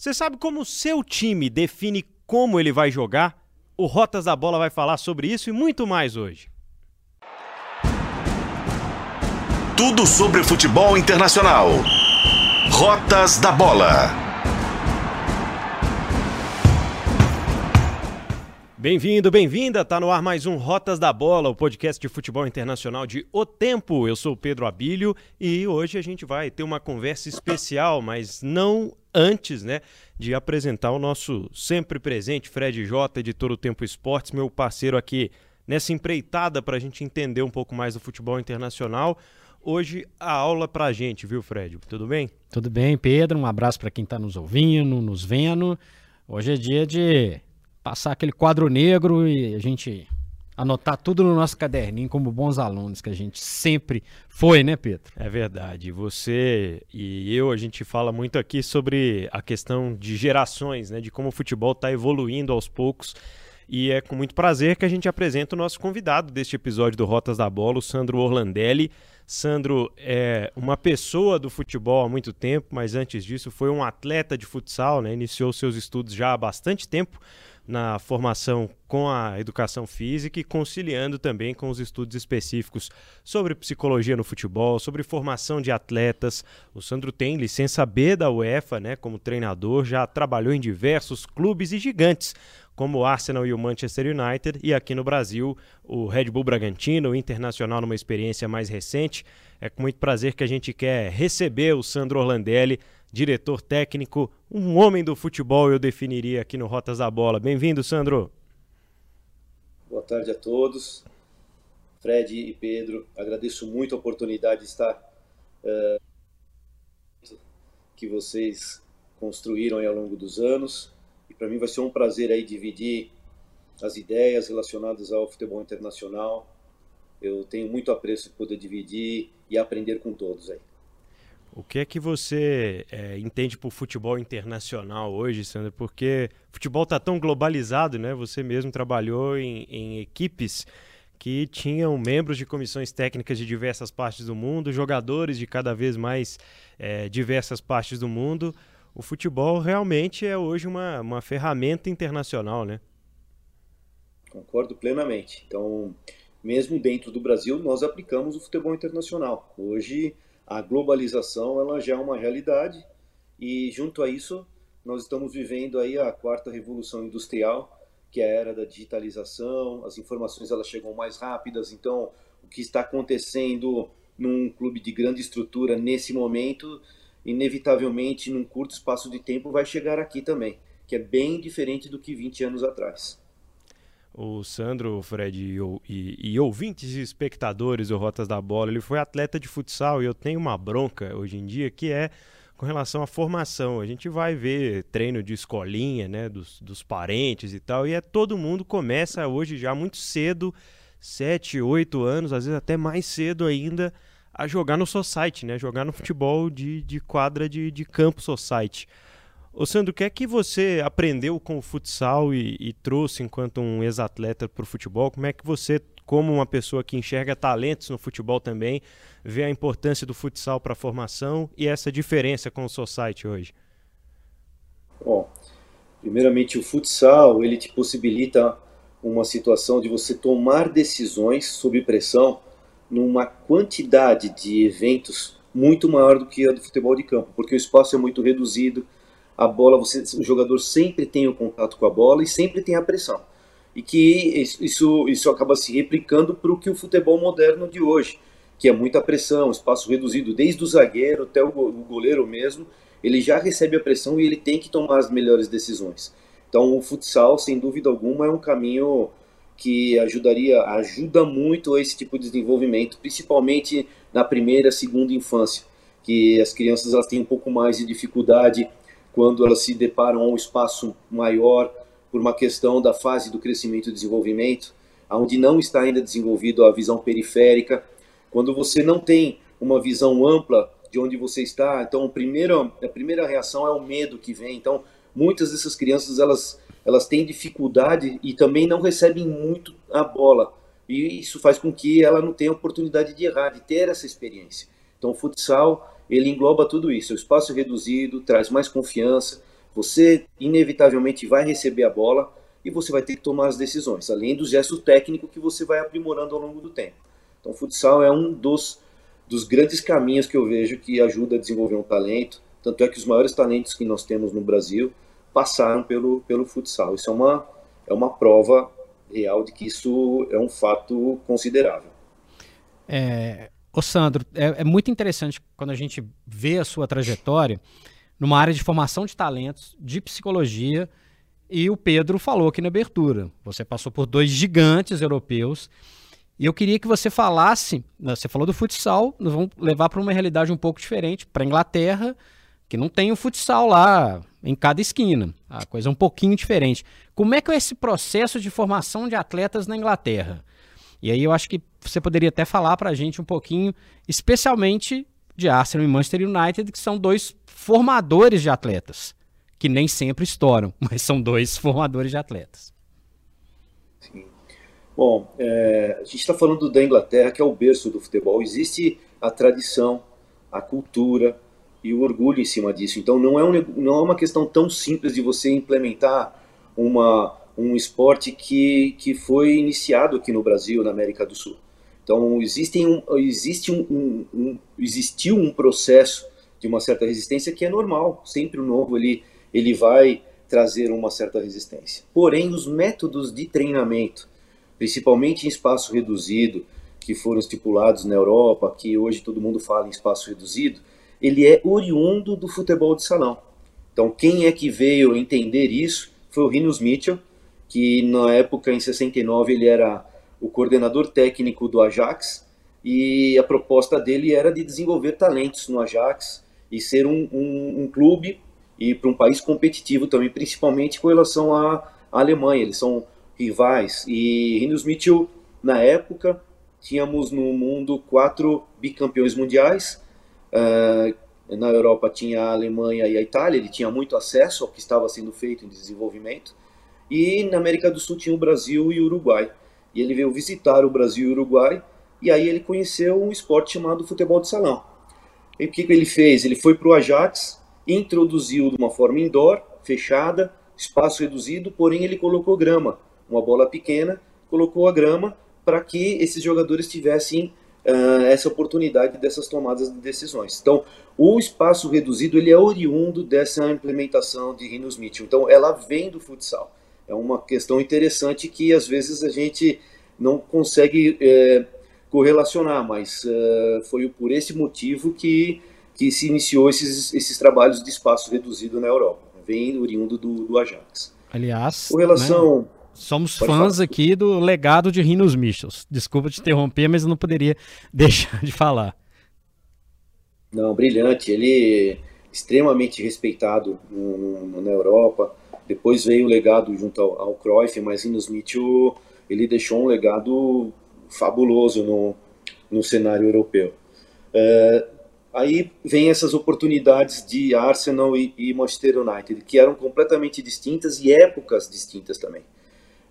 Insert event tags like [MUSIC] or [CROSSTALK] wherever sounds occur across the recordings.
Você sabe como o seu time define como ele vai jogar? O Rotas da Bola vai falar sobre isso e muito mais hoje. Tudo sobre futebol internacional. Rotas da Bola. Bem-vindo, bem-vinda. Tá no ar mais um Rotas da Bola, o podcast de futebol internacional de O Tempo. Eu sou o Pedro Abílio e hoje a gente vai ter uma conversa especial, mas não antes, né, de apresentar o nosso sempre presente Fred J, editor do Tempo Esportes, meu parceiro aqui nessa empreitada para a gente entender um pouco mais do futebol internacional. Hoje a aula para a gente, viu, Fred? Tudo bem? Tudo bem, Pedro. Um abraço para quem está nos ouvindo, nos vendo. Hoje é dia de passar aquele quadro negro e a gente anotar tudo no nosso caderninho como bons alunos que a gente sempre foi, né, Pedro? É verdade. Você e eu, a gente fala muito aqui sobre a questão de gerações, né, de como o futebol está evoluindo aos poucos. E é com muito prazer que a gente apresenta o nosso convidado deste episódio do Rotas da Bola, o Sandro Orlandelli. Sandro é uma pessoa do futebol há muito tempo, mas antes disso foi um atleta de futsal, né? Iniciou seus estudos já há bastante tempo na formação com a educação física e conciliando também com os estudos específicos sobre psicologia no futebol, sobre formação de atletas. O Sandro tem licença B da UEFA, né, como treinador, já trabalhou em diversos clubes e gigantes, como o Arsenal e o Manchester United, e aqui no Brasil, o Red Bull Bragantino, o Internacional numa experiência mais recente. É com muito prazer que a gente quer receber o Sandro Orlandelli diretor técnico, um homem do futebol, eu definiria aqui no Rotas da Bola. Bem-vindo, Sandro. Boa tarde a todos. Fred e Pedro, agradeço muito a oportunidade de estar uh, que vocês construíram ao longo dos anos. E para mim vai ser um prazer aí dividir as ideias relacionadas ao futebol internacional. Eu tenho muito apreço de poder dividir e aprender com todos aí. O que é que você é, entende por futebol internacional hoje, Sandra? Porque futebol está tão globalizado, né? Você mesmo trabalhou em, em, equipes que tinham membros de comissões técnicas de diversas partes do mundo, jogadores de cada vez mais é, diversas partes do mundo. O futebol realmente é hoje uma, uma ferramenta internacional, né? Concordo plenamente. Então, mesmo dentro do Brasil, nós aplicamos o futebol internacional. Hoje a globalização ela já é uma realidade e junto a isso nós estamos vivendo aí a quarta revolução industrial, que é a era da digitalização, as informações elas chegam mais rápidas, então o que está acontecendo num clube de grande estrutura nesse momento, inevitavelmente num curto espaço de tempo vai chegar aqui também, que é bem diferente do que 20 anos atrás o Sandro, o Fred e, e, e, ouvintes e espectadores do Rotas da Bola, ele foi atleta de futsal e eu tenho uma bronca hoje em dia que é com relação à formação. A gente vai ver treino de escolinha, né, dos, dos parentes e tal, e é todo mundo começa hoje já muito cedo, 7, 8 anos, às vezes até mais cedo ainda, a jogar no society, né, jogar no futebol de, de quadra de, de campo society. Ô Sandro, o que é que você aprendeu com o futsal e, e trouxe enquanto um ex-atleta para o futebol? Como é que você, como uma pessoa que enxerga talentos no futebol também, vê a importância do futsal para a formação e essa diferença com o Society hoje? Bom, primeiramente o futsal, ele te possibilita uma situação de você tomar decisões sob pressão numa quantidade de eventos muito maior do que a do futebol de campo, porque o espaço é muito reduzido, a bola, você, o jogador sempre tem o contato com a bola e sempre tem a pressão. E que isso, isso acaba se replicando para o que o futebol moderno de hoje, que é muita pressão, espaço reduzido, desde o zagueiro até o goleiro mesmo, ele já recebe a pressão e ele tem que tomar as melhores decisões. Então o futsal, sem dúvida alguma, é um caminho que ajudaria, ajuda muito a esse tipo de desenvolvimento, principalmente na primeira, segunda infância, que as crianças elas têm um pouco mais de dificuldade quando elas se deparam a um espaço maior por uma questão da fase do crescimento e desenvolvimento, onde não está ainda desenvolvido a visão periférica, quando você não tem uma visão ampla de onde você está, então a primeira, a primeira reação é o medo que vem. Então, muitas dessas crianças elas elas têm dificuldade e também não recebem muito a bola. E isso faz com que ela não tenha oportunidade de errar, de ter essa experiência. Então, o futsal ele engloba tudo isso. O espaço reduzido traz mais confiança, Você inevitavelmente vai receber a bola e você vai ter que tomar as decisões, além do gesto técnico que você vai aprimorando ao longo do tempo. Então, o futsal é um dos, dos grandes caminhos que eu vejo que ajuda a desenvolver um talento. Tanto é que os maiores talentos que nós temos no Brasil passaram pelo, pelo futsal. Isso é uma, é uma prova real de que isso é um fato considerável. É, ô Sandro, é, é muito interessante quando a gente vê a sua trajetória numa área de formação de talentos, de psicologia, e o Pedro falou aqui na abertura. Você passou por dois gigantes europeus. E eu queria que você falasse, né, você falou do futsal, nós vamos levar para uma realidade um pouco diferente, para a Inglaterra, que não tem o futsal lá em cada esquina. A coisa é um pouquinho diferente. Como é que é esse processo de formação de atletas na Inglaterra? E aí eu acho que você poderia até falar para a gente um pouquinho, especialmente de Arsenal e Manchester United, que são dois formadores de atletas que nem sempre estouram, [LAUGHS] mas são dois formadores de atletas. Sim. Bom, é, a gente está falando da Inglaterra, que é o berço do futebol. Existe a tradição, a cultura e o orgulho em cima disso. Então não é, um, não é uma questão tão simples de você implementar uma, um esporte que, que foi iniciado aqui no Brasil, na América do Sul. Então existem um, existe um, um, um, existiu um processo de uma certa resistência que é normal. Sempre o novo ele ele vai trazer uma certa resistência. Porém, os métodos de treinamento, principalmente em espaço reduzido, que foram estipulados na Europa, que hoje todo mundo fala em espaço reduzido, ele é oriundo do futebol de salão. Então, quem é que veio entender isso foi o Rinus Mitchell, que na época, em 69, ele era o coordenador técnico do Ajax, e a proposta dele era de desenvolver talentos no Ajax e ser um, um, um clube e para um país competitivo também, principalmente com relação à, Alemanha. Eles são rivais. E Rinus Mitchell, na época, tínhamos no mundo quatro bicampeões mundiais. Uh, na Europa tinha a Alemanha e a Itália, ele tinha muito acesso ao que estava sendo feito em desenvolvimento. E na América do Sul tinha o Brasil e o Uruguai. E ele veio visitar o Brasil e o Uruguai, e aí ele conheceu um esporte chamado futebol de salão. E o que, que ele fez? Ele foi para o Ajax, introduziu de uma forma indoor, fechada, espaço reduzido, porém ele colocou grama, uma bola pequena, colocou a grama para que esses jogadores tivessem uh, essa oportunidade dessas tomadas de decisões. Então, o espaço reduzido ele é oriundo dessa implementação de Rinos Mitchell. Então, ela vem do futsal. É uma questão interessante que às vezes a gente não consegue é, correlacionar, mas uh, foi por esse motivo que que se iniciou esses, esses trabalhos de espaço reduzido na Europa. Vem oriundo do, do Ajax. Aliás, com relação. Né? Somos fãs falar. aqui do legado de Rinos Michels. Desculpa te interromper, mas eu não poderia [LAUGHS] deixar de falar. Não, brilhante. Ele é extremamente respeitado no, no, na Europa. Depois veio o legado junto ao, ao Cruyff, mas Rinos Mitchell ele deixou um legado fabuloso no, no cenário europeu. É, Aí vem essas oportunidades de Arsenal e, e Manchester United, que eram completamente distintas e épocas distintas também.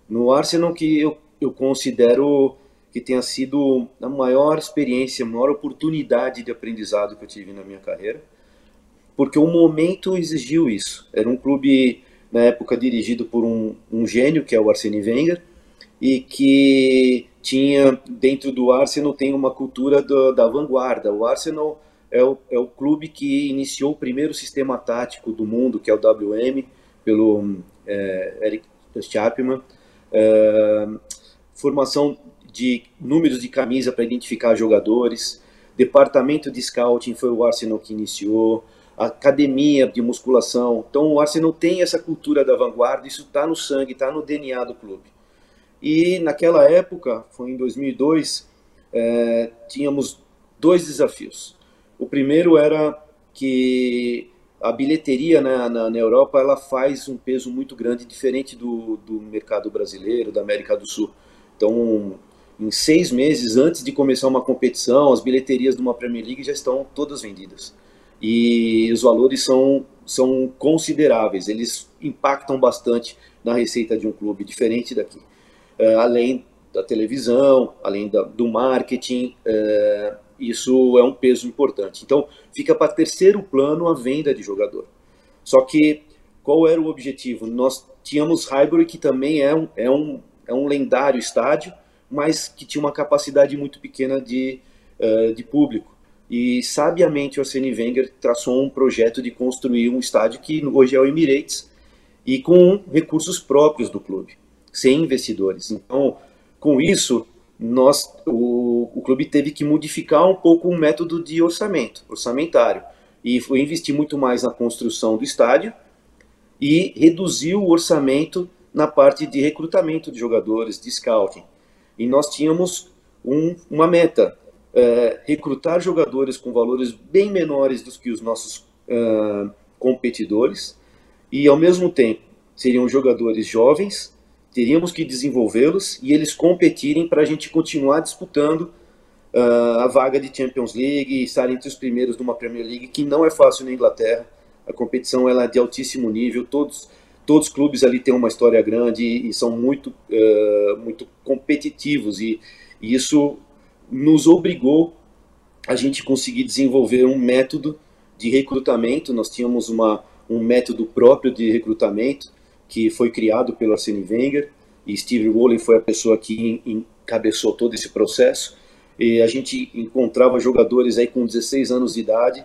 No Arsenal, que eu, eu considero que tenha sido a maior experiência, a maior oportunidade de aprendizado que eu tive na minha carreira, porque o momento exigiu isso. Era um clube, na época, dirigido por um, um gênio, que é o Arsene Wenger, e que tinha, dentro do Arsenal, tem uma cultura do, da vanguarda. O Arsenal é o, é o clube que iniciou o primeiro sistema tático do mundo, que é o WM, pelo é, Eric Chapman. É, formação de números de camisa para identificar jogadores. Departamento de scouting foi o Arsenal que iniciou. Academia de musculação. Então o Arsenal tem essa cultura da vanguarda, isso está no sangue, está no DNA do clube. E naquela época, foi em 2002, é, tínhamos dois desafios. O primeiro era que a bilheteria na, na, na, Europa ela faz um peso muito grande, diferente do, do mercado brasileiro, da América do Sul. Então, em seis meses antes de começar uma competição, as bilheterias de uma Premier League já estão todas vendidas. E os valores são, são consideráveis, eles impactam bastante na receita de um clube, diferente daqui. Uh, além da televisão, além da, do marketing, uh, isso é um peso importante. Então, fica para terceiro plano a venda de jogador. Só que qual era o objetivo? Nós tínhamos Highbury, que também é um, é um, é um lendário estádio, mas que tinha uma capacidade muito pequena de, uh, de público. E sabiamente o Arsene Wenger traçou um projeto de construir um estádio que hoje é o Emirates e com recursos próprios do clube, sem investidores. Então, com isso, nós, o, o clube teve que modificar um pouco o método de orçamento, orçamentário, e foi investir muito mais na construção do estádio e reduziu o orçamento na parte de recrutamento de jogadores, de scouting. E nós tínhamos um, uma meta, é, recrutar jogadores com valores bem menores do que os nossos uh, competidores. E, ao mesmo tempo, seriam jogadores jovens, teríamos que desenvolvê-los e eles competirem para a gente continuar disputando uh, a vaga de Champions League e estar entre os primeiros numa Premier League, que não é fácil na Inglaterra. A competição ela é de altíssimo nível, todos todos os clubes ali têm uma história grande e, e são muito, uh, muito competitivos. E, e, isso nos obrigou a gente conseguir desenvolver um método de recrutamento. Nós tínhamos uma, um método próprio de recrutamento que foi criado pelo Arsene Wenger e Steve Rowling foi a pessoa que encabeçou todo esse processo. E a gente encontrava jogadores aí com 16 anos de idade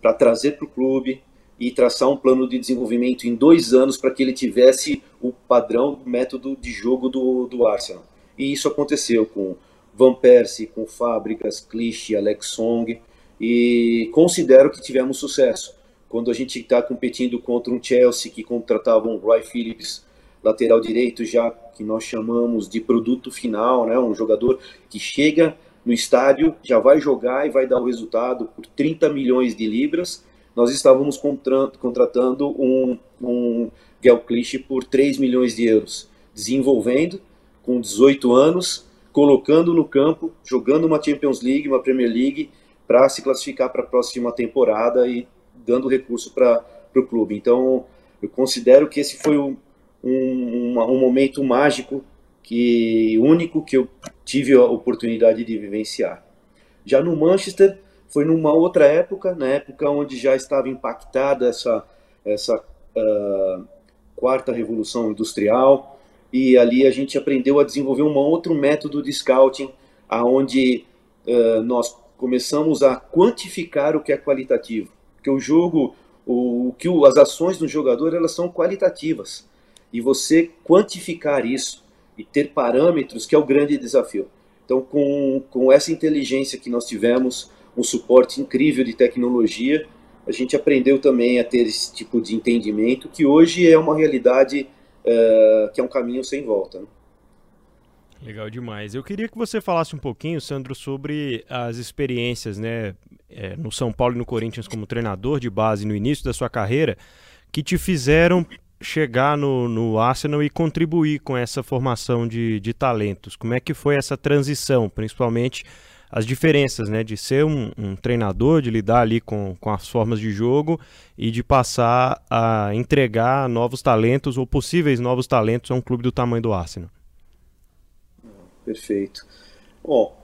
para trazer para o clube e traçar um plano de desenvolvimento em dois anos para que ele tivesse o padrão, método de jogo do, do Arsenal. E isso aconteceu com Van Persie, com Fábricas, Clichy, Alex Song, e considero que tivemos sucesso. Quando a gente está competindo contra um Chelsea que contratava um Roy Phillips, lateral direito, já que nós chamamos de produto final, né? um jogador que chega no estádio, já vai jogar e vai dar o resultado por 30 milhões de libras. Nós estávamos contratando um, um Gel Clichy por 3 milhões de euros, desenvolvendo com 18 anos, colocando no campo, jogando uma Champions League, uma Premier League, para se classificar para a próxima temporada e dando recurso para o clube. Então, eu considero que esse foi um, um, um momento mágico, que único que eu tive a oportunidade de vivenciar. Já no Manchester, foi numa outra época, na época onde já estava impactada essa, essa uh, quarta revolução industrial, e ali a gente aprendeu a desenvolver um outro método de scouting, aonde uh, nós começamos a quantificar o que é qualitativo, que o jogo, o, que o, as ações do jogador elas são qualitativas e você quantificar isso e ter parâmetros que é o grande desafio. Então, com, com essa inteligência que nós tivemos, um suporte incrível de tecnologia, a gente aprendeu também a ter esse tipo de entendimento que hoje é uma realidade uh, que é um caminho sem volta. Né? Legal demais. Eu queria que você falasse um pouquinho, Sandro, sobre as experiências né, é, no São Paulo e no Corinthians como treinador de base no início da sua carreira, que te fizeram chegar no, no Arsenal e contribuir com essa formação de, de talentos. Como é que foi essa transição, principalmente as diferenças, né, de ser um, um, treinador, de lidar ali com, com as formas de jogo e de passar a entregar novos talentos ou possíveis novos talentos a um clube do tamanho do Arsenal. Perfeito. Bom,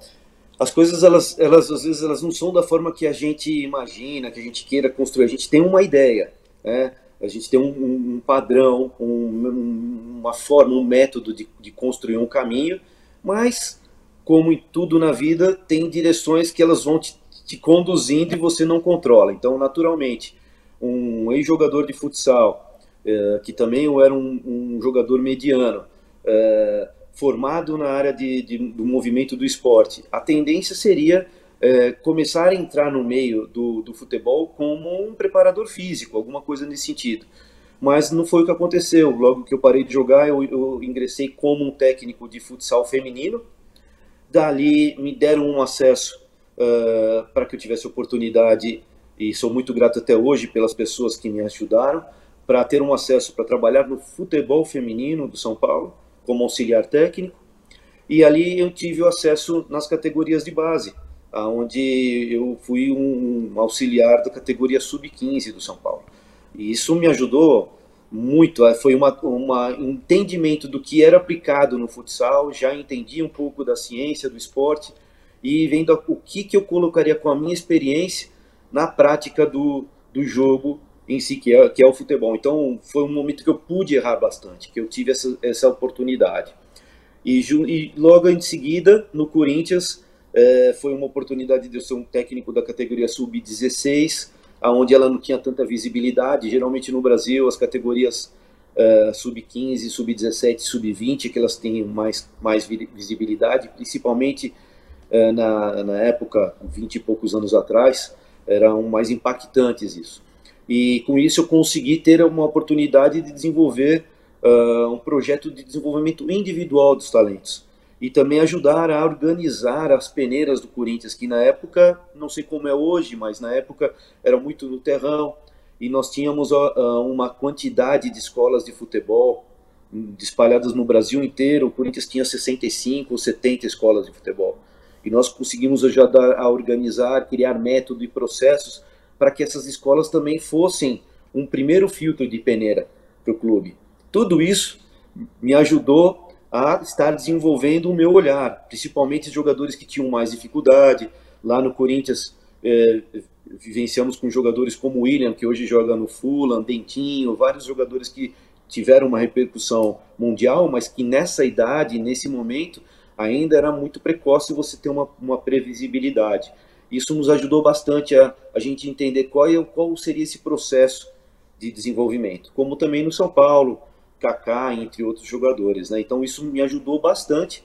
as coisas elas, elas às vezes elas não são da forma que a gente imagina, que a gente queira construir. A gente tem uma ideia, né? A gente tem um, um padrão, um, uma forma, um método de, de construir um caminho, mas como em tudo na vida, tem direções que elas vão te, te conduzindo e você não controla. Então, naturalmente, um ex-jogador de futsal, é, que também era um, um jogador mediano, é, formado na área de, de, do movimento do esporte, a tendência seria é, começar a entrar no meio do, do futebol como um preparador físico, alguma coisa nesse sentido. Mas não foi o que aconteceu. Logo que eu parei de jogar, eu, eu ingressei como um técnico de futsal feminino, Dali me deram um acesso uh, para que eu tivesse oportunidade, e sou muito grato até hoje pelas pessoas que me ajudaram, para ter um acesso para trabalhar no futebol feminino do São Paulo, como auxiliar técnico. E ali eu tive o acesso nas categorias de base, onde eu fui um auxiliar da categoria sub-15 do São Paulo. E isso me ajudou muito, é, foi uma, uma entendimento do que era aplicado no futsal, já entendi um pouco da ciência do esporte e vendo o que, que eu colocaria com a minha experiência na prática do, do jogo em si, que é, que é o futebol. Então, foi um momento que eu pude errar bastante, que eu tive essa, essa oportunidade. E, e logo em seguida, no Corinthians, é, foi uma oportunidade de eu ser um técnico da categoria sub-16, aonde ela não tinha tanta visibilidade. Geralmente no Brasil, as categorias uh, sub-15, sub-17, sub-20, que elas têm mais, mais visibilidade, principalmente uh, na, na época, 20 e poucos anos atrás, eram mais impactantes isso. E com isso eu consegui ter uma oportunidade de desenvolver uh, um projeto de desenvolvimento individual dos talentos e também ajudar a organizar as peneiras do Corinthians, que na época, não sei como é hoje, mas na época era muito no terrão, e nós tínhamos uma quantidade de escolas de futebol espalhadas no Brasil inteiro. O Corinthians tinha 65 ou 70 escolas de futebol. E nós conseguimos ajudar a organizar, criar método e processos para que essas escolas também fossem um primeiro filtro de peneira para o clube. Tudo isso me ajudou a estar desenvolvendo o meu olhar, principalmente jogadores que tinham mais dificuldade. Lá no Corinthians, é, vivenciamos com jogadores como o William, que hoje joga no Fulham, Dentinho, vários jogadores que tiveram uma repercussão mundial, mas que nessa idade, nesse momento, ainda era muito precoce você ter uma, uma previsibilidade. Isso nos ajudou bastante a, a gente entender qual, é, qual seria esse processo de desenvolvimento. Como também no São Paulo, Kaká, entre outros jogadores. Né? Então isso me ajudou bastante.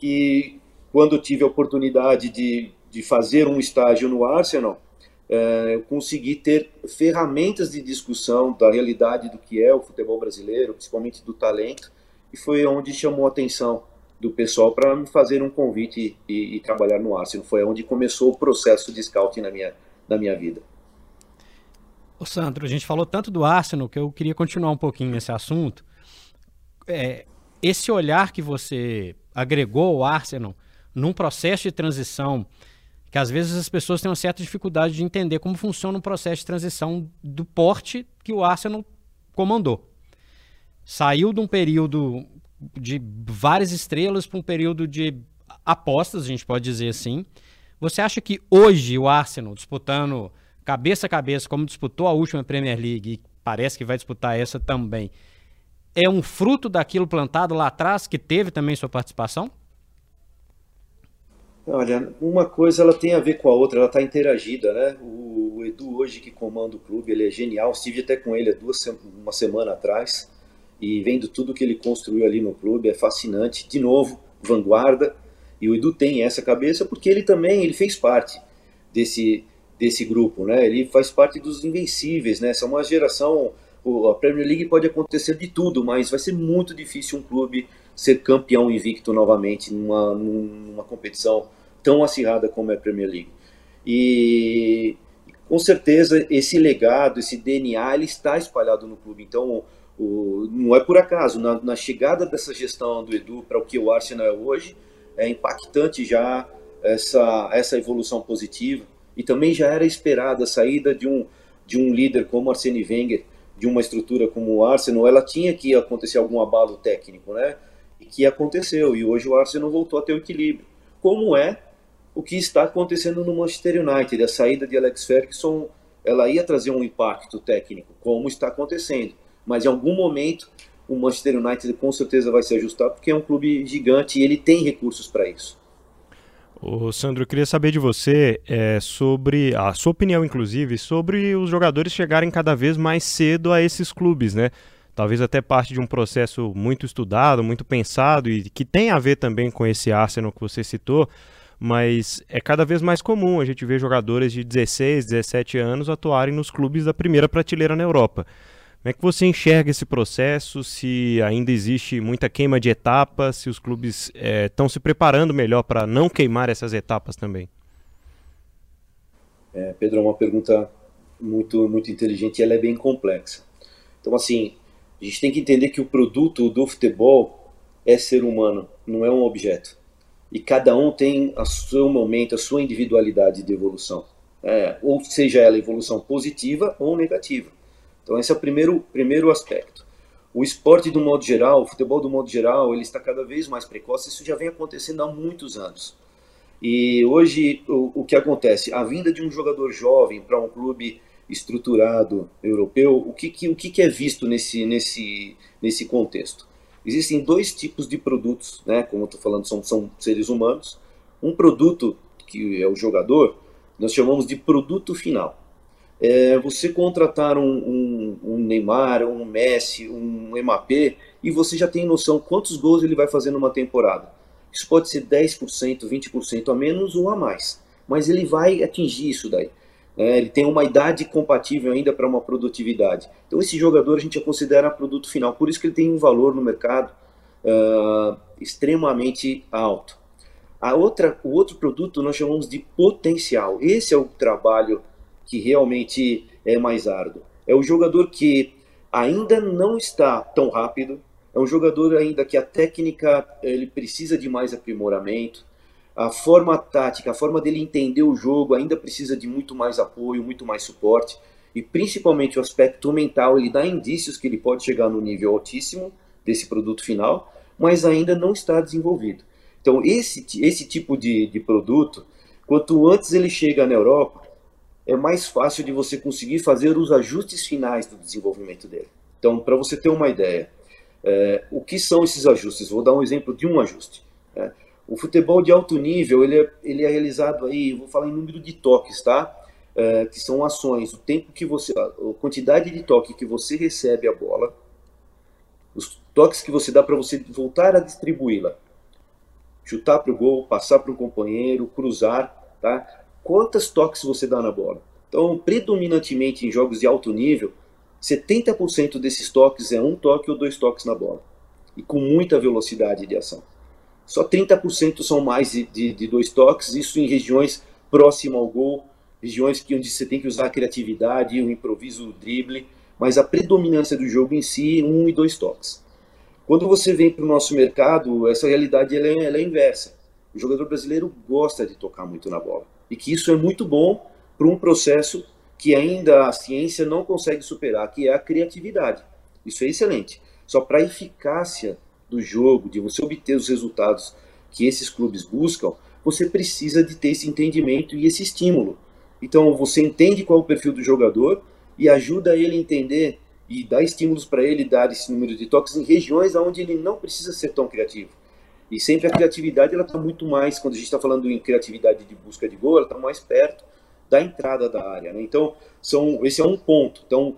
E quando tive a oportunidade de, de fazer um estágio no Arsenal, é, eu consegui ter ferramentas de discussão da realidade do que é o futebol brasileiro, principalmente do talento, e foi onde chamou a atenção do pessoal para me fazer um convite e, e, trabalhar no Arsenal. Foi onde começou o processo de scouting na minha, na minha vida. Ô Sandro, a gente falou tanto do Arsenal que eu queria continuar um pouquinho nesse assunto. É, esse olhar que você agregou ao Arsenal num processo de transição que às vezes as pessoas têm uma certa dificuldade de entender como funciona um processo de transição do porte que o Arsenal comandou. Saiu de um período de várias estrelas para um período de apostas, a gente pode dizer assim. Você acha que hoje o Arsenal, disputando cabeça a cabeça, como disputou a última Premier League e parece que vai disputar essa também, é um fruto daquilo plantado lá atrás, que teve também sua participação? Olha, uma coisa ela tem a ver com a outra, ela está interagida, né? O, Edu hoje que comanda o clube, ele é genial. Estive até com ele há duas, uma semana atrás e vendo tudo que ele construiu ali no clube, é fascinante. De novo, vanguarda. E o Edu tem essa cabeça porque ele também ele fez parte desse desse grupo, né? Ele faz parte dos invencíveis, né? Essa é uma geração. A Premier League pode acontecer de tudo, mas vai ser muito difícil um clube ser campeão invicto novamente numa, numa competição tão acirrada como é a Premier League. E com certeza esse legado, esse DNA, ele está espalhado no clube. Então, o, não é por acaso, na, na chegada dessa gestão do Edu para o que o Arsenal é hoje, é impactante já essa, essa evolução positiva. E também já era esperada a saída de um, de um líder como Arsene Wenger, de uma estrutura como o Arsenal, ela tinha que acontecer algum abalo técnico, né? E que aconteceu, e hoje o Arsenal voltou a ter o equilíbrio. Como é o que está acontecendo no Manchester United, a saída de Alex Ferguson, ela ia trazer um impacto técnico, como está acontecendo. Mas em algum momento o Manchester United com certeza vai se ajustar, porque é um clube gigante e ele tem recursos para isso. Ô Sandro, eu queria saber de você é, sobre a sua opinião, inclusive, sobre os jogadores chegarem cada vez mais cedo a esses clubes, né? Talvez até parte de um processo muito estudado, muito pensado e que tem a ver também com esse Arsenal que você citou, mas é cada vez mais comum a gente ver jogadores de 16, 17 anos atuarem nos clubes da primeira prateleira na Europa. Como é que você enxerga esse processo? Se ainda existe muita queima de etapas, se os clubes estão é, se preparando melhor para não queimar essas etapas também? É, Pedro, é uma pergunta muito, muito inteligente e ela é bem complexa. Então, assim, a gente tem que entender que o produto do futebol é ser humano, não é um objeto. E cada um tem o seu momento, a sua individualidade de evolução. É, ou seja ela evolução positiva ou negativa. Então esse é o primeiro, primeiro aspecto. O esporte do modo geral, o futebol do modo geral, ele está cada vez mais precoce. Isso já vem acontecendo há muitos anos. E hoje o, o que acontece? A vinda de um jogador jovem para um clube estruturado europeu, o que, que o que, que é visto nesse, nesse, nesse contexto? Existem dois tipos de produtos, né? como eu estou falando, são, são seres humanos. Um produto, que é o jogador, nós chamamos de produto final. É você contratar um, um, um Neymar, um Messi, um MAP, e você já tem noção quantos gols ele vai fazer numa temporada. Isso pode ser 10%, 20% a menos ou a mais, mas ele vai atingir isso daí. É, ele tem uma idade compatível ainda para uma produtividade. Então esse jogador a gente já considera produto final, por isso que ele tem um valor no mercado uh, extremamente alto. A outra, o outro produto nós chamamos de potencial. Esse é o trabalho que realmente é mais árduo. É o jogador que ainda não está tão rápido, é um jogador ainda que a técnica ele precisa de mais aprimoramento, a forma tática, a forma dele entender o jogo ainda precisa de muito mais apoio, muito mais suporte e principalmente o aspecto mental, ele dá indícios que ele pode chegar no nível altíssimo desse produto final, mas ainda não está desenvolvido. Então esse, esse tipo de, de produto, quanto antes ele chega na Europa, é mais fácil de você conseguir fazer os ajustes finais do desenvolvimento dele. Então, para você ter uma ideia, é, o que são esses ajustes? Vou dar um exemplo de um ajuste. É, o futebol de alto nível, ele é, ele é realizado aí, vou falar em número de toques, tá? É, que são ações, o tempo que você, a quantidade de toque que você recebe a bola, os toques que você dá para você voltar a distribuí-la, chutar para o gol, passar para um companheiro, cruzar, tá? Quantos toques você dá na bola? Então, predominantemente em jogos de alto nível, 70% desses toques é um toque ou dois toques na bola, e com muita velocidade de ação. Só 30% são mais de, de, de, dois toques, isso em regiões próximas ao gol, regiões que, onde você tem que usar a criatividade, o improviso, o drible, mas a predominância do jogo em si, um e dois toques. Quando você vem para o nosso mercado, essa realidade ela é, ela é inversa. O jogador brasileiro gosta de tocar muito na bola. E que isso é muito bom para um processo que ainda a ciência não consegue superar, que é a criatividade. Isso é excelente. Só para a eficácia do jogo, de você obter os resultados que esses clubes buscam, você precisa de ter esse entendimento e esse estímulo. Então você entende qual é o perfil do jogador e ajuda ele a entender e dá estímulos para ele dar esse número de toques em regiões onde ele não precisa ser tão criativo. E sempre a criatividade ela está muito mais, quando a gente está falando em criatividade de busca de gol, ela está mais perto da entrada da área. Né? Então, são, esse é um ponto. Então,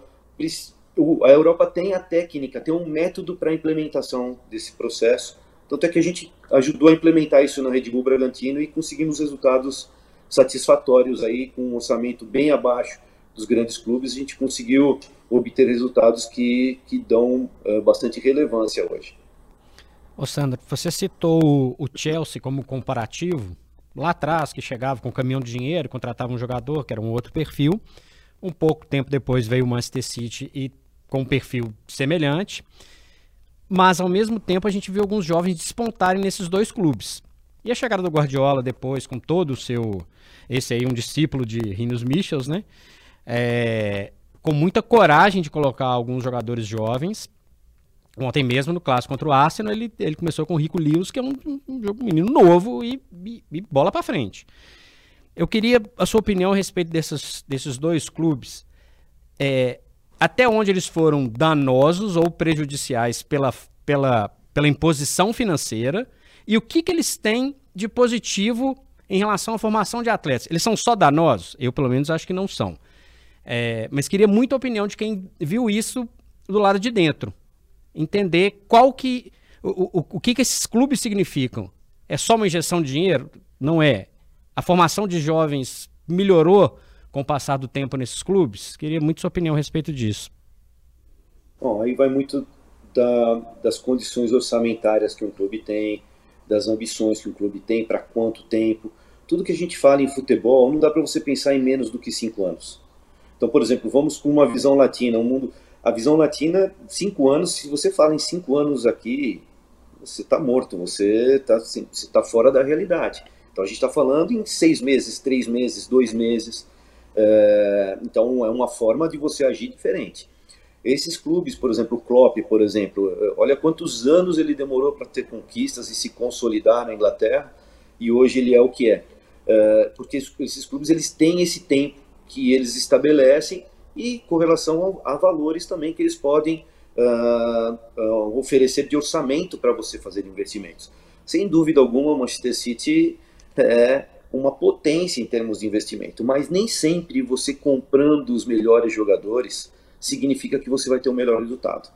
a Europa tem a técnica, tem um método para a implementação desse processo. Tanto é que a gente ajudou a implementar isso na Red Bull Bragantino e conseguimos resultados satisfatórios aí, com um orçamento bem abaixo dos grandes clubes. A gente conseguiu obter resultados que, que dão uh, bastante relevância hoje. Ô Sandra, você citou o Chelsea como comparativo. Lá atrás, que chegava com um caminhão de dinheiro, contratava um jogador, que era um outro perfil. Um pouco tempo depois veio o Manchester City e com um perfil semelhante. Mas ao mesmo tempo a gente viu alguns jovens despontarem nesses dois clubes. E a chegada do Guardiola depois, com todo o seu. Esse aí, um discípulo de Rinos Michels, né? É, com muita coragem de colocar alguns jogadores jovens. Ontem mesmo, no clássico contra o Arsenal, ele, ele começou com o Rico Lewis, que é um, um, um menino novo e, e, e bola para frente. Eu queria a sua opinião a respeito desses, desses dois clubes. É, até onde eles foram danosos ou prejudiciais pela, pela, pela imposição financeira e o que, que eles têm de positivo em relação à formação de atletas. Eles são só danosos? Eu, pelo menos, acho que não são. É, mas queria muita opinião de quem viu isso do lado de dentro. Entender qual que. O, o, o que, que esses clubes significam. É só uma injeção de dinheiro? Não é. A formação de jovens melhorou com o passar do tempo nesses clubes? Queria muito sua opinião a respeito disso. Bom, aí vai muito da, das condições orçamentárias que um clube tem, das ambições que um clube tem, para quanto tempo. Tudo que a gente fala em futebol não dá para você pensar em menos do que cinco anos. Então, por exemplo, vamos com uma visão latina, um mundo. A visão latina, cinco anos. Se você fala em cinco anos aqui, você está morto, você está você tá fora da realidade. Então a gente está falando em seis meses, três meses, dois meses. É, então é uma forma de você agir diferente. Esses clubes, por exemplo, o Klopp, por exemplo, é, olha quantos anos ele demorou para ter conquistas e se consolidar na Inglaterra, e hoje ele é o que é. é porque esses clubes eles têm esse tempo que eles estabelecem e com relação a, valores também que eles podem uh, uh, oferecer de orçamento para você fazer investimentos. Sem dúvida alguma, o Manchester City é uma potência em termos de investimento, mas nem sempre você comprando os melhores jogadores significa que você vai ter o um melhor resultado.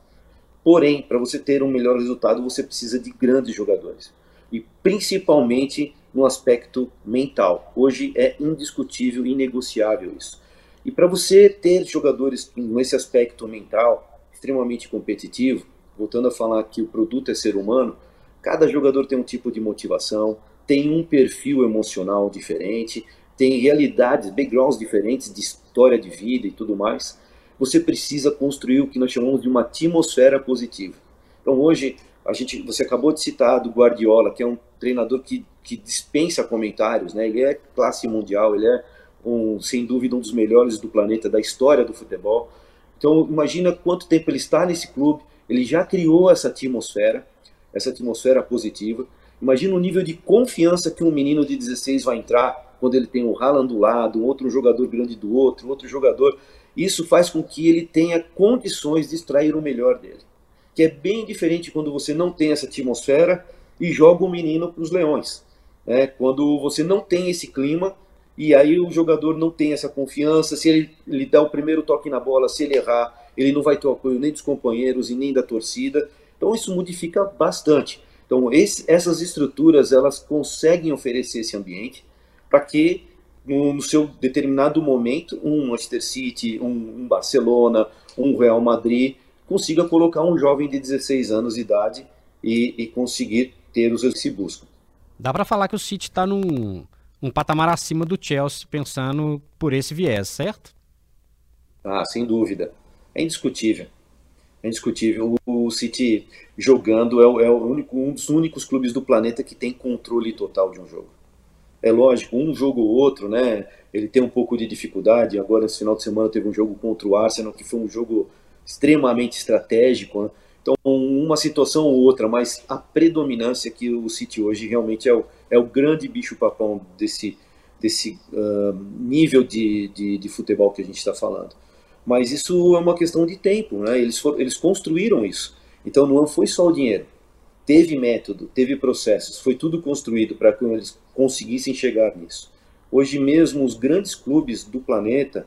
Porém, para você ter um melhor resultado, você precisa de grandes jogadores. E principalmente no aspecto mental. Hoje é indiscutível, inegociável isso. E para você ter jogadores nesse aspecto mental extremamente competitivo, voltando a falar que o produto é ser humano, cada jogador tem um tipo de motivação, tem um perfil emocional diferente, tem realidades, backgrounds diferentes de história de vida e tudo mais. Você precisa construir o que nós chamamos de uma atmosfera positiva. Então hoje, a gente, você acabou de citar do Guardiola, que é um treinador que, que dispensa comentários, né? Ele é classe mundial, ele é um, sem dúvida um dos melhores do planeta, da história do futebol. Então imagina quanto tempo ele está nesse clube, ele já criou essa atmosfera, essa atmosfera positiva. Imagina o nível de confiança que um menino de 16 vai entrar quando ele tem o Haaland do lado, um outro jogador grande do outro, outro jogador. Isso faz com que ele tenha condições de extrair o melhor dele. Que é bem diferente quando você não tem essa atmosfera e joga o menino para os leões. É, quando você não tem esse clima e aí o jogador não tem essa confiança, se ele, ele dá o primeiro toque na bola, se ele errar, ele não vai ter o apoio nem dos companheiros e nem da torcida. Então isso modifica bastante. Então, esse, essas estruturas elas conseguem oferecer esse ambiente para que no, no, seu determinado momento um Manchester City, um, um, Barcelona, um Real Madrid consiga colocar um jovem de 16 anos de idade e, e conseguir ter os que se buscam. Dá para falar que o City está num um patamar acima do Chelsea, pensando por esse viés, certo? Ah, sem dúvida. É indiscutível. É indiscutível. O City jogando é, é único, um dos únicos clubes do planeta que tem controle total de um jogo. É lógico, um jogo ou outro, né? Ele tem um pouco de dificuldade. Agora, esse final de semana, teve um jogo contra o Arsenal, que foi um jogo extremamente estratégico. Né? Então, uma situação ou outra, mas a predominância que o City hoje realmente é o, é o grande bicho-papão desse, desse uh, nível de, de, de futebol que a gente está falando. Mas isso é uma questão de tempo, né? Eles, for, eles construíram isso. Então não foi só o dinheiro. Teve método, teve processos, foi tudo construído para que eles conseguissem chegar nisso. Hoje mesmo os grandes clubes do planeta,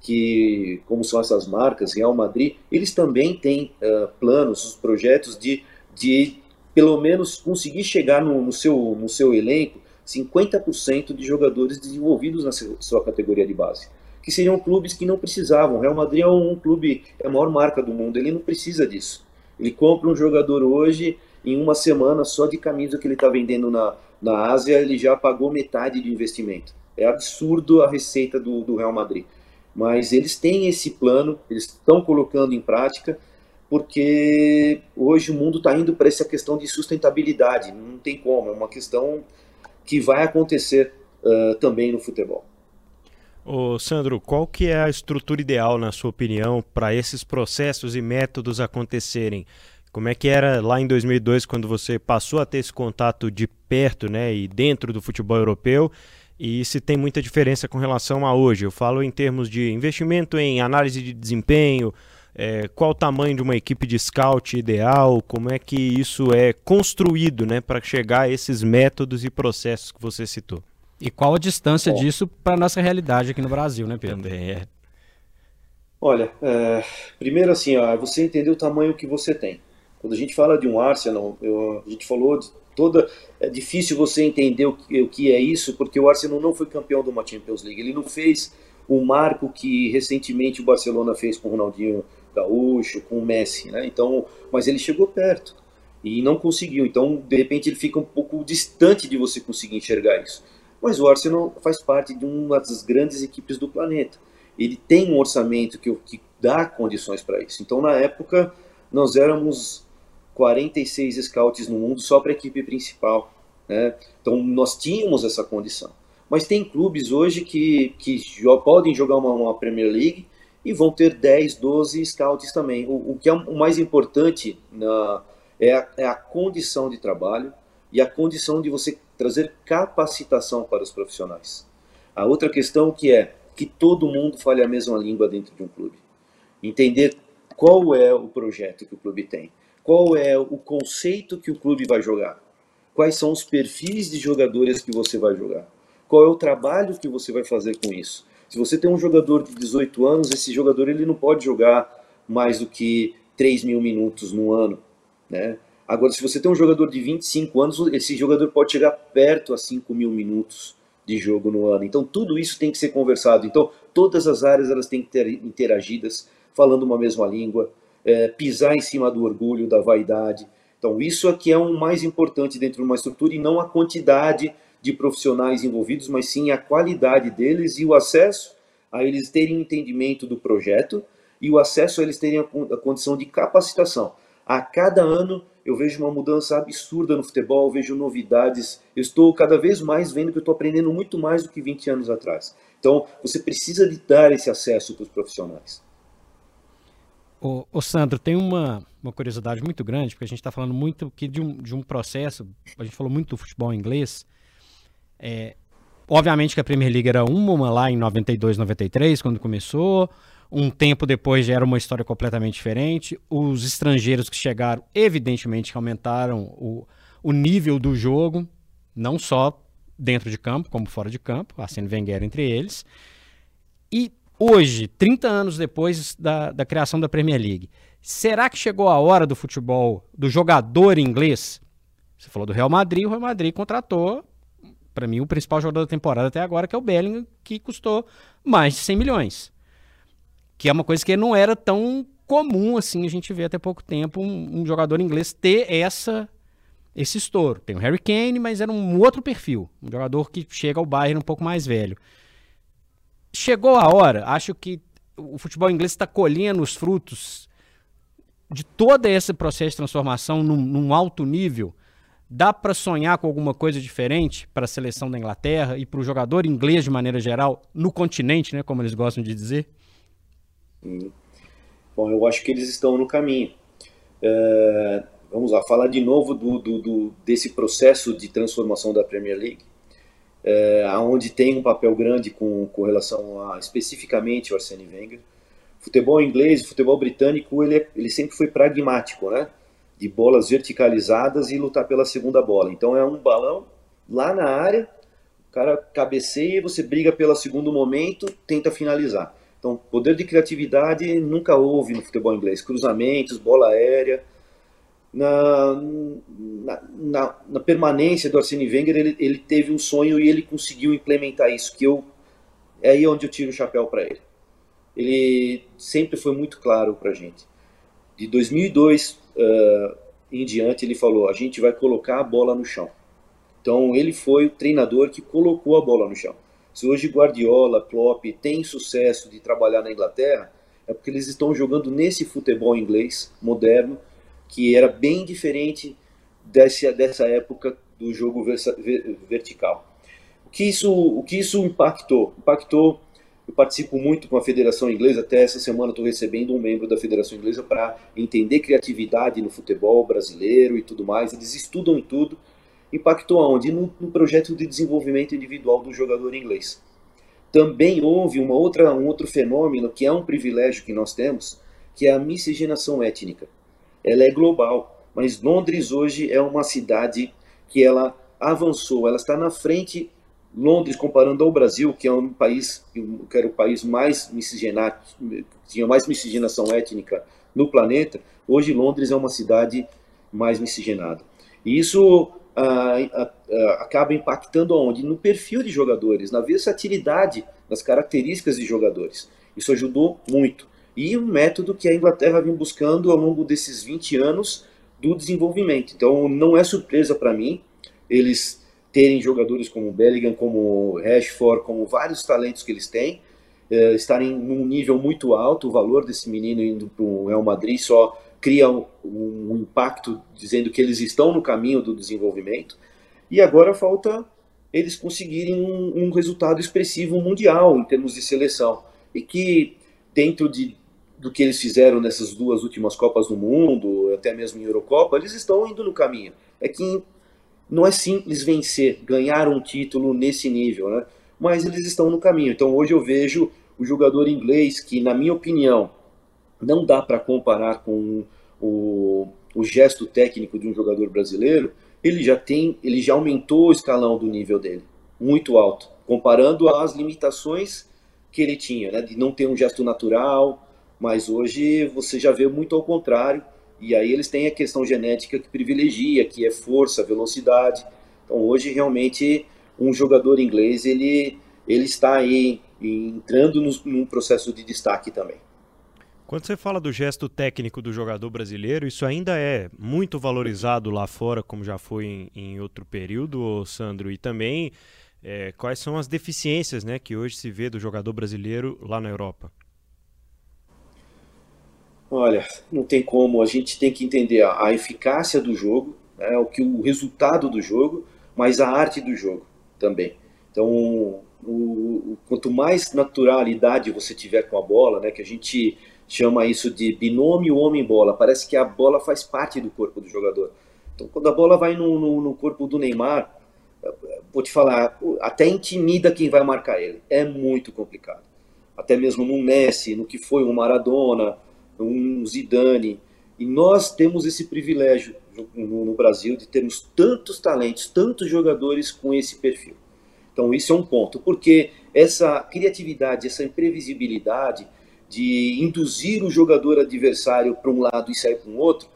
que como são essas marcas, Real Madrid, eles também têm uh, planos, projetos de, de pelo menos conseguir chegar no, no seu, no seu elenco 50% de jogadores desenvolvidos na sua categoria de base que seriam clubes que não precisavam. O Real Madrid é um clube, é a maior marca do mundo, ele não precisa disso. Ele compra um jogador hoje, em uma semana só de camisa que ele está vendendo na, na Ásia, ele já pagou metade do investimento. É absurdo a receita do, do Real Madrid. Mas eles têm esse plano, eles estão colocando em prática, porque hoje o mundo está indo para essa questão de sustentabilidade. Não tem como, é uma questão que vai acontecer uh, também no futebol. Ô Sandro, qual que é a estrutura ideal, na sua opinião, para esses processos e métodos acontecerem? Como é que era lá em 2002, quando você passou a ter esse contato de perto né, e dentro do futebol europeu? E se tem muita diferença com relação a hoje? Eu falo em termos de investimento em análise de desempenho, é, qual o tamanho de uma equipe de scout ideal, como é que isso é construído né, para chegar a esses métodos e processos que você citou? E qual a distância Bom. disso para nossa realidade aqui no Brasil, né, Pedro? Também é. Olha, é, primeiro assim, ó, você entender o tamanho que você tem. Quando a gente fala de um Arsenal, eu, a gente falou de toda. É difícil você entender o que, o que é isso, porque o Arsenal não foi campeão de uma Champions League. Ele não fez o marco que recentemente o Barcelona fez com o Ronaldinho Gaúcho, com o Messi, né? Então, mas ele chegou perto e não conseguiu. Então, de repente, ele fica um pouco distante de você conseguir enxergar isso. Mas o Arsenal faz parte de uma das grandes equipes do planeta. Ele tem um orçamento que, que dá condições para isso. Então, na época, nós éramos 46 scouts no mundo só para a equipe principal. Né? Então, nós tínhamos essa condição. Mas tem clubes hoje que, que podem jogar uma, uma Premier League e vão ter 10, 12 scouts também. O, o que é o mais importante na, é, a, é a condição de trabalho e a condição de você trazer capacitação para os profissionais. A outra questão que é, que todo mundo fale a mesma língua dentro de um clube. Entender qual é o projeto que o clube tem, qual é o conceito que o clube vai jogar, quais são os perfis de jogadores que você vai jogar, qual é o trabalho que você vai fazer com isso. Se você tem um jogador de 18 anos, esse jogador ele não pode jogar mais do que 3 mil minutos no ano. Né? Agora, se você tem um jogador de 25 anos, esse jogador pode chegar perto a 5 mil minutos de jogo no ano. Então, tudo isso tem que ser conversado. Então, todas as áreas elas têm que ter interagidas, falando uma mesma língua, é, pisar em cima do orgulho, da vaidade. Então, isso aqui é o mais importante dentro de uma estrutura e não a quantidade de profissionais envolvidos, mas sim a qualidade deles e o acesso a eles terem entendimento do projeto e o acesso a eles terem a condição de capacitação. A cada ano eu vejo uma mudança absurda no futebol, vejo novidades, eu estou cada vez mais vendo que eu estou aprendendo muito mais do que 20 anos atrás. Então, você precisa de dar esse acesso para os profissionais. Ô, Sandro, tem uma, uma curiosidade muito grande, porque a gente está falando muito aqui de um, de um processo, a gente falou muito do futebol inglês, é, obviamente que a Premier League era uma lá em 92, 93, quando começou, um tempo depois já era uma história completamente diferente. Os estrangeiros que chegaram, evidentemente, que aumentaram o, o nível do jogo, não só dentro de campo, como fora de campo, Arsene Wenger entre eles. E hoje, 30 anos depois da, da criação da Premier League, será que chegou a hora do futebol, do jogador inglês? Você falou do Real Madrid, o Real Madrid contratou, para mim, o principal jogador da temporada até agora, que é o Bellingham, que custou mais de 100 milhões que é uma coisa que não era tão comum assim a gente vê até pouco tempo um, um, jogador inglês ter essa esse estouro. Tem o Harry Kane, mas era um outro perfil, um jogador que chega ao Bayern um pouco mais velho. Chegou a hora, acho que o futebol inglês está colhendo os frutos de todo esse processo de transformação num, num alto nível. Dá para sonhar com alguma coisa diferente para a seleção da Inglaterra e para o jogador inglês de maneira geral no continente, né, como eles gostam de dizer? Bom, eu acho que eles estão no caminho. É, vamos lá, falar de novo do, do, do, desse processo de transformação da Premier League, é, onde tem um papel grande com, com relação a especificamente o Arsene Wenger. Futebol inglês, futebol britânico, ele, é, ele sempre foi pragmático, né? De bolas verticalizadas e lutar pela segunda bola. Então é um balão lá na área, o cara cabeceia, você briga pelo segundo momento, tenta finalizar. Então, poder de criatividade nunca houve no futebol inglês. Cruzamentos, bola aérea. Na, na, na, na permanência do Arsene Wenger, ele, ele teve um sonho e ele conseguiu implementar isso, que eu é aí onde eu tiro o chapéu para ele. Ele sempre foi muito claro para gente. De 2002 uh, em diante, ele falou: a gente vai colocar a bola no chão. Então, ele foi o treinador que colocou a bola no chão. Se hoje Guardiola, Klopp tem sucesso de trabalhar na Inglaterra, é porque eles estão jogando nesse futebol inglês moderno, que era bem diferente dessa, dessa época do jogo vertical. O que isso, o que isso impactou? Impactou. Eu participo muito com a Federação Inglesa, até essa semana estou recebendo um membro da Federação Inglesa para entender criatividade no futebol brasileiro e tudo mais. Eles estudam tudo impactou aonde? No, no projeto de desenvolvimento individual do jogador inglês. Também houve uma outra, um outro fenômeno que é um privilégio que nós temos, que é a miscigenação étnica. Ela é global, mas Londres hoje é uma cidade que ela avançou, ela está na frente. Londres, comparando ao Brasil, que é um país que era o país mais miscigenado, tinha mais miscigenação étnica no planeta, hoje Londres é uma cidade mais miscigenada. E isso acaba impactando aonde? No perfil de jogadores, na versatilidade das características de jogadores. Isso ajudou muito. E um método que a Inglaterra vem buscando ao longo desses 20 anos do desenvolvimento. Então não é surpresa para mim eles terem jogadores como Bellingham, como Rashford, como vários talentos que eles têm, eh, estarem num nível muito alto. O valor desse menino indo para o Real Madrid só cria um, um, impacto dizendo que eles estão no caminho do desenvolvimento, e agora falta eles conseguirem um, um resultado expressivo mundial em termos de seleção. E que, dentro de, do que eles fizeram nessas duas últimas Copas do Mundo, até mesmo em Eurocopa, eles estão indo no caminho. É que não é simples vencer, ganhar um título nesse nível. Né? mas eles estão no caminho. Então hoje eu vejo o jogador inglês que, na minha opinião, não dá para comparar com o, o gesto técnico de um jogador brasileiro, ele já tem, ele já aumentou o escalão do nível dele, muito alto, comparando às limitações que ele tinha, né, de não ter um gesto natural, mas hoje você já vê muito ao contrário, e aí eles têm a questão genética que privilegia, que é força, velocidade. Então hoje realmente um jogador inglês ele ele está aí entrando num processo de destaque também. Quando você fala do gesto técnico do jogador brasileiro, isso ainda é muito valorizado lá fora, como já foi em, em outro período, Sandro, e também é, quais são as deficiências né, que hoje se vê do jogador brasileiro lá na Europa? Olha, não tem como, a gente tem que entender a, a eficácia do jogo, né, o, que, o resultado do jogo, mas a arte do jogo também. Então, o, o, quanto mais naturalidade você tiver com a bola, né, que a gente chama isso de binômio homem-bola. Parece que a bola faz parte do corpo do jogador. Então, quando a bola vai no, no, no, corpo do Neymar, vou te falar, até intimida quem vai marcar ele. É muito complicado. Até mesmo no Messi, no que foi um Maradona, um Zidane. E nós temos esse privilégio no, no Brasil de termos tantos talentos, tantos jogadores com esse perfil. Então, isso é um ponto, porque essa criatividade, essa imprevisibilidade, de induzir o jogador adversário para um lado e sair para um outro,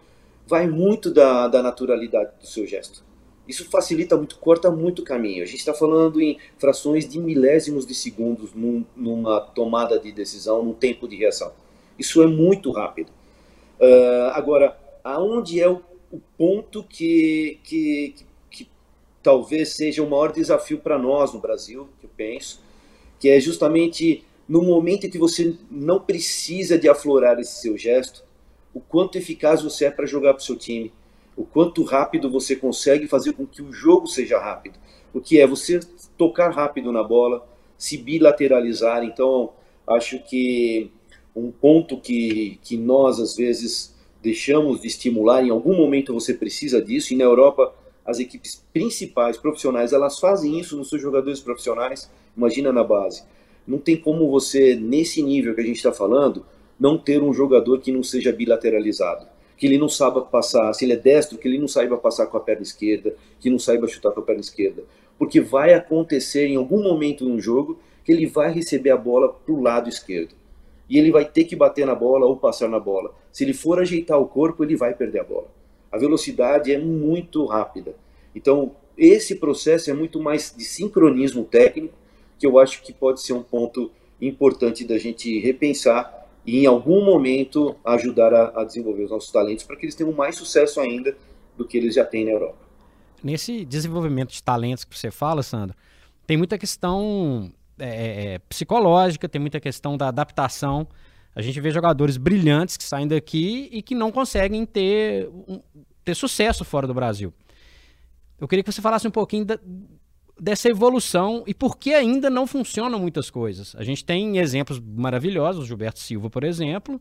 vai muito da, da naturalidade do seu gesto. Isso facilita muito, corta muito o caminho. A gente está falando em frações de milésimos de segundos num, numa tomada de decisão, num tempo de reação. Isso é muito rápido. Uh, agora, aonde é o, o ponto que, que, que, que, talvez seja o maior desafio para nós no Brasil, que eu penso, que é justamente no momento em que você não precisa de aflorar esse seu gesto, o quanto eficaz você é para jogar para o seu time, o quanto rápido você consegue fazer com que o jogo seja rápido. O que é você tocar rápido na bola, se bilateralizar. Então, acho que um ponto que, que nós, às vezes, deixamos de estimular, em algum momento você precisa disso, e na Europa as equipes principais, profissionais, elas fazem isso nos seus jogadores profissionais, imagina na base não tem como você, nesse nível que a gente está falando, não ter um jogador que não seja bilateralizado. Que ele não saiba passar, se ele é destro, que ele não saiba passar com a perna esquerda, que não saiba chutar com a perna esquerda. Porque vai acontecer em algum momento no jogo que ele vai receber a bola para o lado esquerdo. E ele vai ter que bater na bola ou passar na bola. Se ele for ajeitar o corpo, ele vai perder a bola. A velocidade é muito rápida. Então, esse processo é muito mais de sincronismo técnico que eu acho que pode ser um ponto importante da gente repensar e em algum momento ajudar a, a desenvolver os nossos talentos para que eles tenham mais sucesso ainda do que eles já têm na Europa. Nesse desenvolvimento de talentos que você fala, Sandro, tem muita questão é, é, psicológica, tem muita questão da adaptação. A gente vê jogadores brilhantes que saem daqui e que não conseguem ter, um, ter sucesso fora do Brasil. Eu queria que você falasse um pouquinho da, dessa evolução e por que ainda não funcionam muitas coisas. A gente tem exemplos maravilhosos, Gilberto Silva, por exemplo,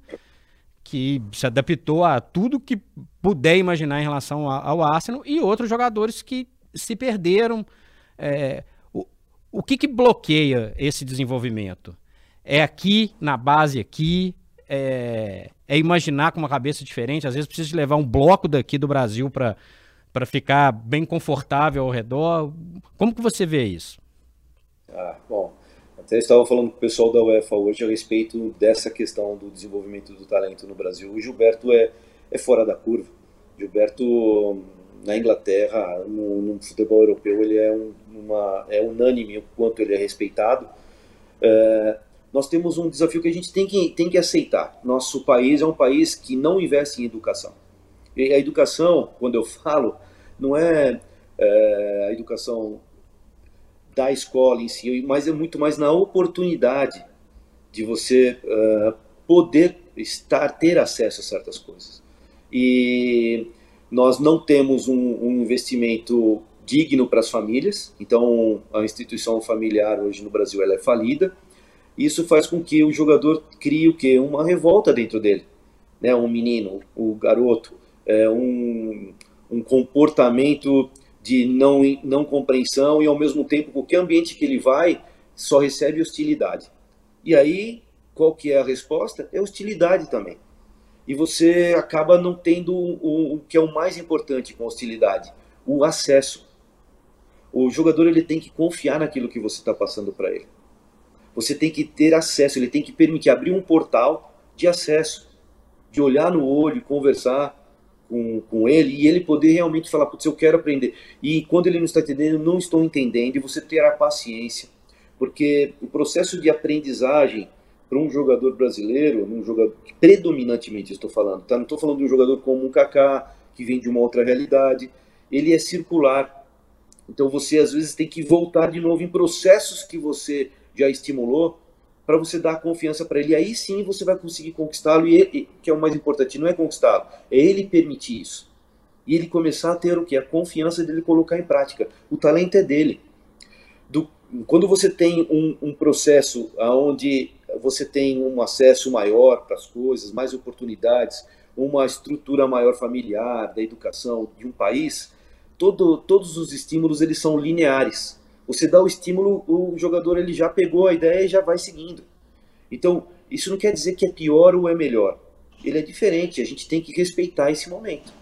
que se adaptou a tudo que puder imaginar em relação ao Arsenal, e outros jogadores que se perderam. É, o, que, que bloqueia esse desenvolvimento? É aqui, na base aqui, é, é imaginar com uma cabeça diferente, às vezes precisa de levar um bloco daqui do Brasil para para ficar bem confortável ao redor. Como que você vê isso? Ah, bom, até estava falando com o pessoal da UEFA hoje a respeito dessa questão do desenvolvimento do talento no Brasil. O Gilberto é, é fora da curva. Gilberto, na Inglaterra, no, no futebol europeu, ele é, um, uma, é unânime o quanto ele é respeitado. É, nós temos um desafio que a gente tem que, tem que aceitar. Nosso país é um país que não investe em educação. E a educação, quando eu falo, não é, é a educação da escola em si, mas é muito mais na oportunidade de você uh, poder estar, ter acesso a certas coisas. E nós não temos um, um investimento digno para as famílias, então a instituição familiar hoje no Brasil ela é falida. Isso faz com que o jogador crie o que uma revolta dentro dele, né? Um menino, o garoto, é, um, um comportamento de não, não compreensão e ao mesmo tempo qualquer ambiente que ele vai só recebe hostilidade. E aí, qual que é a resposta? É hostilidade também. E você acaba não tendo o, o que é o mais importante com hostilidade, o acesso. O jogador ele tem que confiar naquilo que você está passando para ele. Você tem que ter acesso, ele tem que permitir abrir um portal de acesso, de olhar no olho, conversar com, com ele e ele poder realmente falar, putz, eu quero aprender. E quando ele não está entendendo, não estou entendendo, e você ter a paciência, porque o processo de aprendizagem para um jogador brasileiro, um jogador predominantemente estou falando, tá? Não estou falando de um jogador como um Kaká que vem de uma outra realidade. Ele é circular. Então você às vezes tem que voltar de novo em processos que você já estimulou para você dar confiança para ele. Aí sim você vai conseguir conquistá-lo e que é o mais importante, não é conquistá-lo, é ele permitir isso. E ele começar a ter o que a confiança dele colocar em prática. O talento é dele. Do, quando você tem um, um processo onde você tem um acesso maior para as coisas, mais oportunidades, uma estrutura maior familiar da educação de um país, todo, todos os estímulos eles são lineares. Você dá o estímulo, o jogador ele já pegou a ideia e já vai seguindo. Então, isso não quer dizer que é pior ou é melhor. Ele é diferente, a gente tem que respeitar esse momento.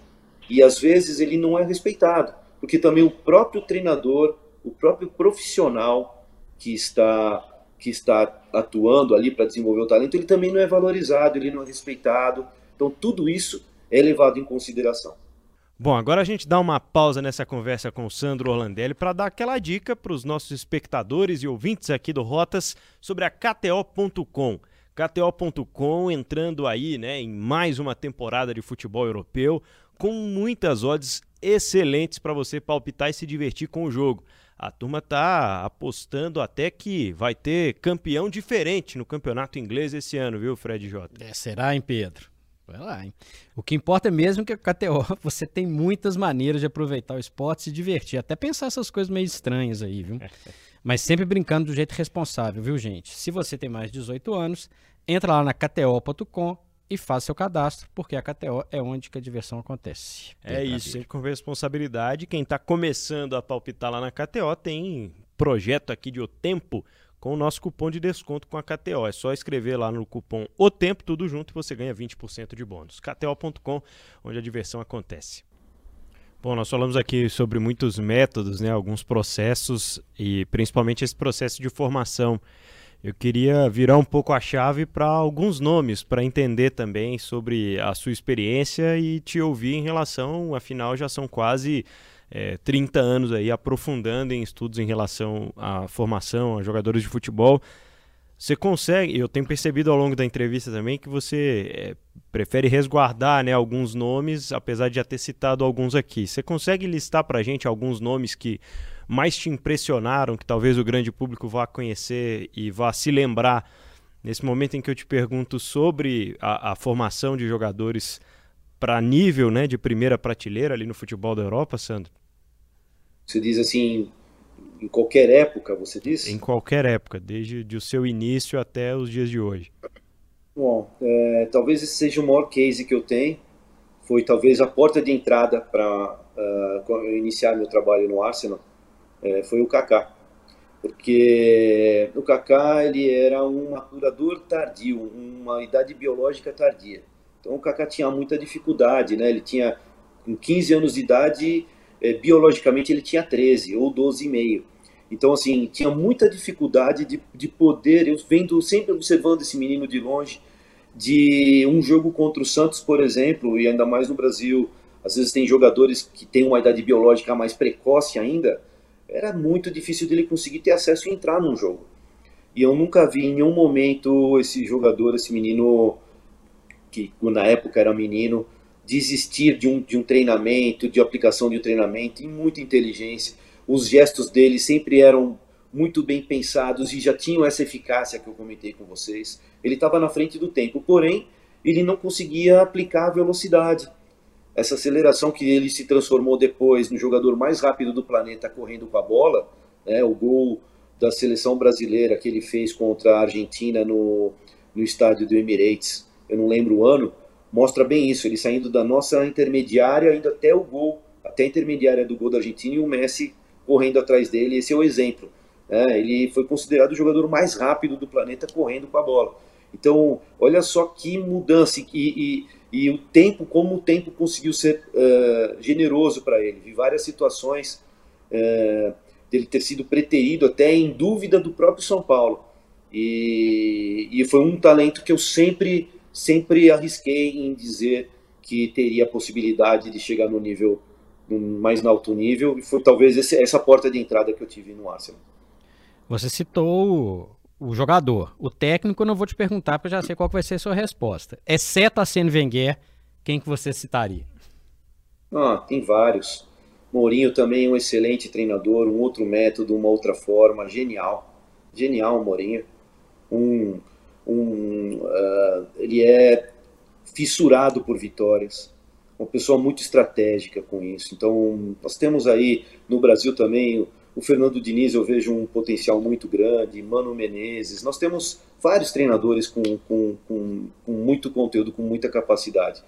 E às vezes ele não é respeitado, porque também o próprio treinador, o próprio profissional que está que está atuando ali para desenvolver o talento, ele também não é valorizado, ele não é respeitado. Então, tudo isso é levado em consideração. Bom, agora a gente dá uma pausa nessa conversa com o Sandro Orlandelli para dar aquela dica para os nossos espectadores e ouvintes aqui do Rotas sobre a KTO.com. KTO.com entrando aí né, em mais uma temporada de futebol europeu com muitas odds excelentes para você palpitar e se divertir com o jogo a turma tá apostando até que vai ter campeão diferente no campeonato inglês esse ano, viu, Fred J? É, será, hein, Pedro? Vai lá, hein? O que importa é mesmo que a KTO [LAUGHS] você tem muitas maneiras de aproveitar o esporte e se divertir, até pensar essas coisas meio estranhas aí, viu? [LAUGHS] Mas sempre brincando do jeito responsável, viu, gente? Se você tem mais de 18 anos, entra lá na kto.com e faça seu cadastro, porque a KTO é onde que a diversão acontece. É isso, sempre com responsabilidade. Quem está começando a palpitar lá na KTO tem projeto aqui de O Tempo com o nosso cupom de desconto com a KTO. É só escrever lá no cupom O Tempo, tudo junto, e você ganha 20% de bônus. KTO.com, onde a diversão acontece. Bom, nós falamos aqui sobre muitos métodos, né, alguns processos e principalmente esse processo de formação eu queria virar um pouco a chave para alguns nomes, para entender também sobre a sua experiência e te ouvir em relação, afinal, já são quase é, 30 anos aí aprofundando em estudos em relação à formação, a jogadores de futebol. Você consegue, eu tenho percebido ao longo da entrevista também que você é, prefere resguardar né, alguns nomes, apesar de já ter citado alguns aqui. Você consegue listar para a gente alguns nomes que mais te impressionaram, que talvez o grande público vá conhecer e vá se lembrar nesse momento em que eu te pergunto sobre a, a formação de jogadores para nível né, de primeira prateleira ali no futebol da Europa, Sandro? Você diz assim, em qualquer época, você diz? Em qualquer época, desde o seu início até os dias de hoje. Bom, é, talvez esse seja o maior case que eu tenho. Foi talvez a porta de entrada para uh, iniciar meu trabalho no Arsenal é, foi o Kaká. Porque o Kaká ele era um maturador tardio, uma idade biológica tardia. Então o Kaká tinha muita dificuldade, né? Ele tinha com 15 anos de idade, é, biologicamente ele tinha 13 ou 12,5. Então, assim, tinha muita dificuldade de, de poder, eu vendo, sempre observando esse menino de longe, de um jogo contra o Santos, por exemplo, e ainda mais no Brasil, às vezes tem jogadores que têm uma idade biológica mais precoce ainda, era muito difícil dele conseguir ter acesso e entrar num jogo. E eu nunca vi em nenhum momento esse jogador, esse menino, que na época era menino, desistir de um, de um treinamento, de aplicação de um treinamento, e muita inteligência. Os gestos dele sempre eram muito bem pensados e já tinham essa eficácia que eu comentei com vocês. Ele estava na frente do tempo, porém, ele não conseguia aplicar a velocidade essa aceleração que ele se transformou depois no jogador mais rápido do planeta correndo com a bola, né, o gol da seleção brasileira que ele fez contra a Argentina no, no estádio do Emirates, eu não lembro o ano, mostra bem isso, ele saindo da nossa intermediária, indo até o gol, até a intermediária do gol da Argentina e o Messi correndo atrás dele, esse é o exemplo. Né? Ele foi considerado o jogador mais rápido do planeta correndo com a bola. Então, olha só que mudança e, e, e o tempo, como o tempo conseguiu ser uh, generoso para ele. Vi várias situações uh, dele ter sido preterido até em dúvida do próprio São Paulo. E, e foi um talento que eu sempre, sempre arrisquei em dizer que teria a possibilidade de chegar no nível mais no alto nível e foi talvez esse, essa porta de entrada que eu tive no Arsenal. Você citou o, o jogador, o técnico eu não vou te perguntar porque eu já sei qual vai ser a sua resposta. Exceto a Sene Wenger, quem que você citaria? Ah, tem vários. Mourinho também é um excelente treinador, um outro método, uma outra forma, genial, genial Mourinho. Um, um, uh, ele é fissurado por vitórias, uma pessoa muito estratégica com isso. Então, nós temos aí no Brasil também o Fernando Diniz, eu vejo um potencial muito grande, Mano Menezes. Nós temos vários treinadores com, com, com, com muito conteúdo, com muita capacidade.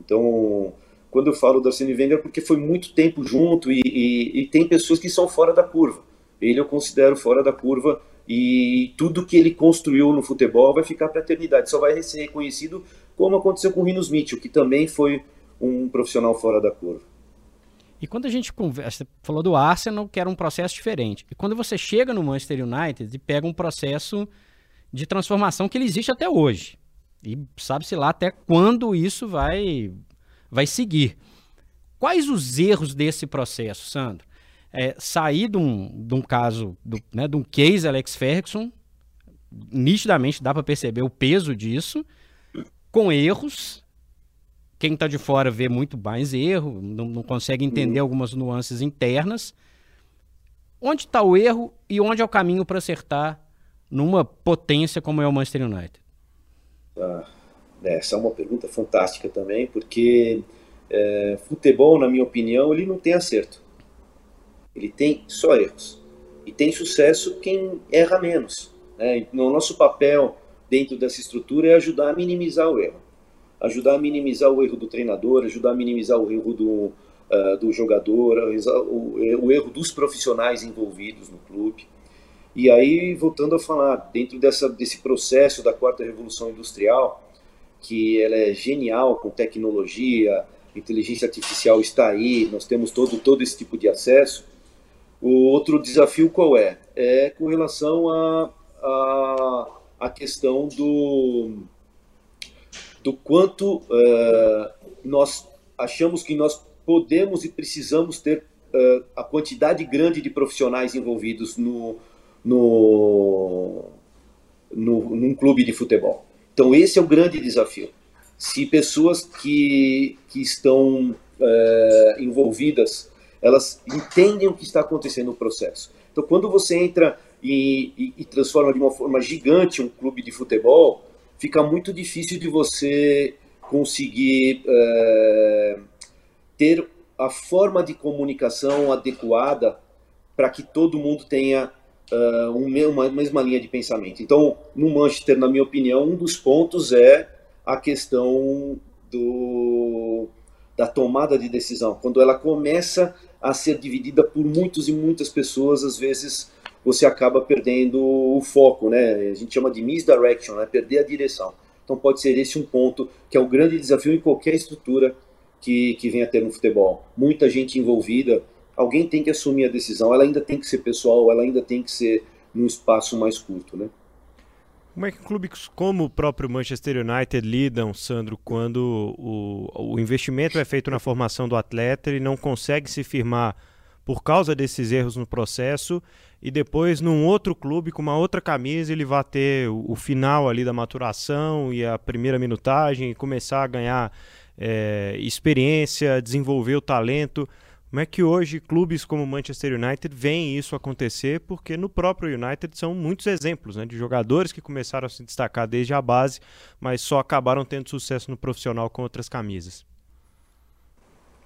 Então, quando eu falo da Arsene Wenger, é porque foi muito tempo junto e, e, e tem pessoas que são fora da curva. Ele eu considero fora da curva e tudo que ele construiu no futebol vai ficar para a eternidade. Só vai ser reconhecido como aconteceu com o Rinos Mitchell, que também foi um profissional fora da curva. E quando a gente conversa, falou do Arsenal, que era um processo diferente. E quando você chega no Manchester United e pega um processo de transformação que ele existe até hoje. E sabe-se lá até quando isso vai, vai seguir. Quais os erros desse processo, Sandro? É, sair de um, de um caso, do, né, de um case Alex Ferguson, nitidamente dá para perceber o peso disso, com erros. Quem está de fora vê muito mais erro, não, não consegue entender uhum. algumas nuances internas. Onde está o erro e onde é o caminho para acertar numa potência como é o Manchester United? Ah, essa é uma pergunta fantástica também, porque é, futebol, na minha opinião, ele não tem acerto. Ele tem só erros. E tem sucesso quem erra menos. Né? No nosso papel dentro dessa estrutura é ajudar a minimizar o erro. Ajudar a minimizar o erro do treinador, ajudar a minimizar o erro do, uh, do jogador, o, o erro dos profissionais envolvidos no clube. E aí, voltando a falar, dentro dessa, desse processo da quarta revolução industrial, que ela é genial com tecnologia, inteligência artificial está aí, nós temos todo, todo esse tipo de acesso. O outro desafio qual é? É com relação a, a a questão do, do quanto uh, nós achamos que nós podemos e precisamos ter uh, a quantidade grande de profissionais envolvidos no, no, no, num clube de futebol. Então, esse é o grande desafio. Se pessoas que, que estão uh, envolvidas, elas entendem o que está acontecendo no processo. Então, quando você entra e, e, e transforma de uma forma gigante um clube de futebol, fica muito difícil de você conseguir é, ter a forma de comunicação adequada para que todo mundo tenha uh, uma mesma linha de pensamento. Então, no Manchester, na minha opinião, um dos pontos é a questão do, da tomada de decisão. Quando ela começa a ser dividida por muitos e muitas pessoas, às vezes você acaba perdendo o foco, né? A gente chama de misdirection, né? Perder a direção. Então pode ser esse um ponto que é o grande desafio em qualquer estrutura que, que venha a ter no futebol. Muita gente envolvida, alguém tem que assumir a decisão, ela ainda tem que ser pessoal, ela ainda tem que ser num espaço mais curto, né? Como é que clubes como o próprio Manchester United lidam, Sandro, quando o, o investimento é feito na formação do atleta e não consegue se firmar por causa desses erros no processo e depois num outro clube com uma outra camisa ele vai ter o, o final ali da maturação e a primeira minutagem e começar a ganhar é, experiência, desenvolver o talento. Como é que hoje clubes como o Manchester United veem isso acontecer? Porque no próprio United são muitos exemplos né, de jogadores que começaram a se destacar desde a base, mas só acabaram tendo sucesso no profissional com outras camisas.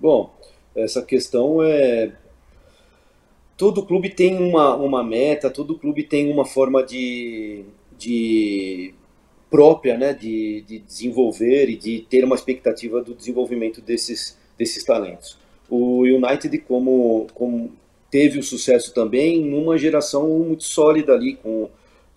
Bom, essa questão é todo clube tem uma, uma meta, todo clube tem uma forma de, de própria né, de, de desenvolver e de ter uma expectativa do desenvolvimento desses, desses talentos. O United, como, como teve o sucesso também numa geração muito sólida ali com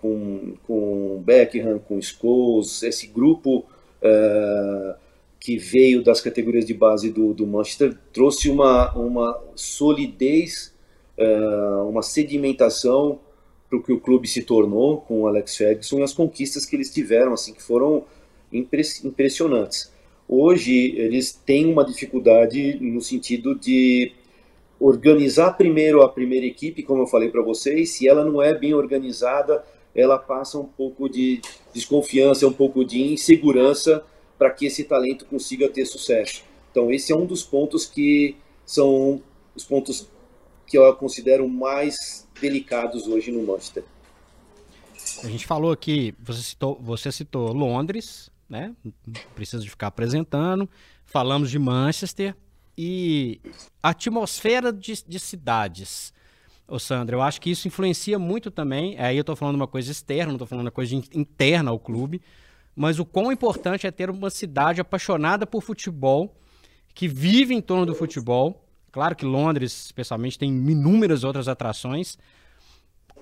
com, com Beckham, com Scholes, esse grupo uh, que veio das categorias de base do, do Manchester trouxe uma, uma solidez, uh, uma sedimentação para o que o clube se tornou com o Alex Ferguson e as conquistas que eles tiveram, assim, que foram impressionantes. Hoje eles têm uma dificuldade no sentido de organizar primeiro a primeira equipe, como eu falei para vocês, se ela não é bem organizada, ela passa um pouco de desconfiança, um pouco de insegurança para que esse talento consiga ter sucesso. Então esse é um dos pontos que são os pontos que eu considero mais delicados hoje no Manchester. A gente falou aqui, você citou, você citou Londres, né? Não precisa de ficar apresentando. Falamos de Manchester e atmosfera de, de cidades. Ô Sandra, eu acho que isso influencia muito também. Aí eu estou falando uma coisa externa, não estou falando uma coisa interna ao clube. Mas o quão importante é ter uma cidade apaixonada por futebol, que vive em torno do futebol. Claro que Londres, especialmente, tem inúmeras outras atrações.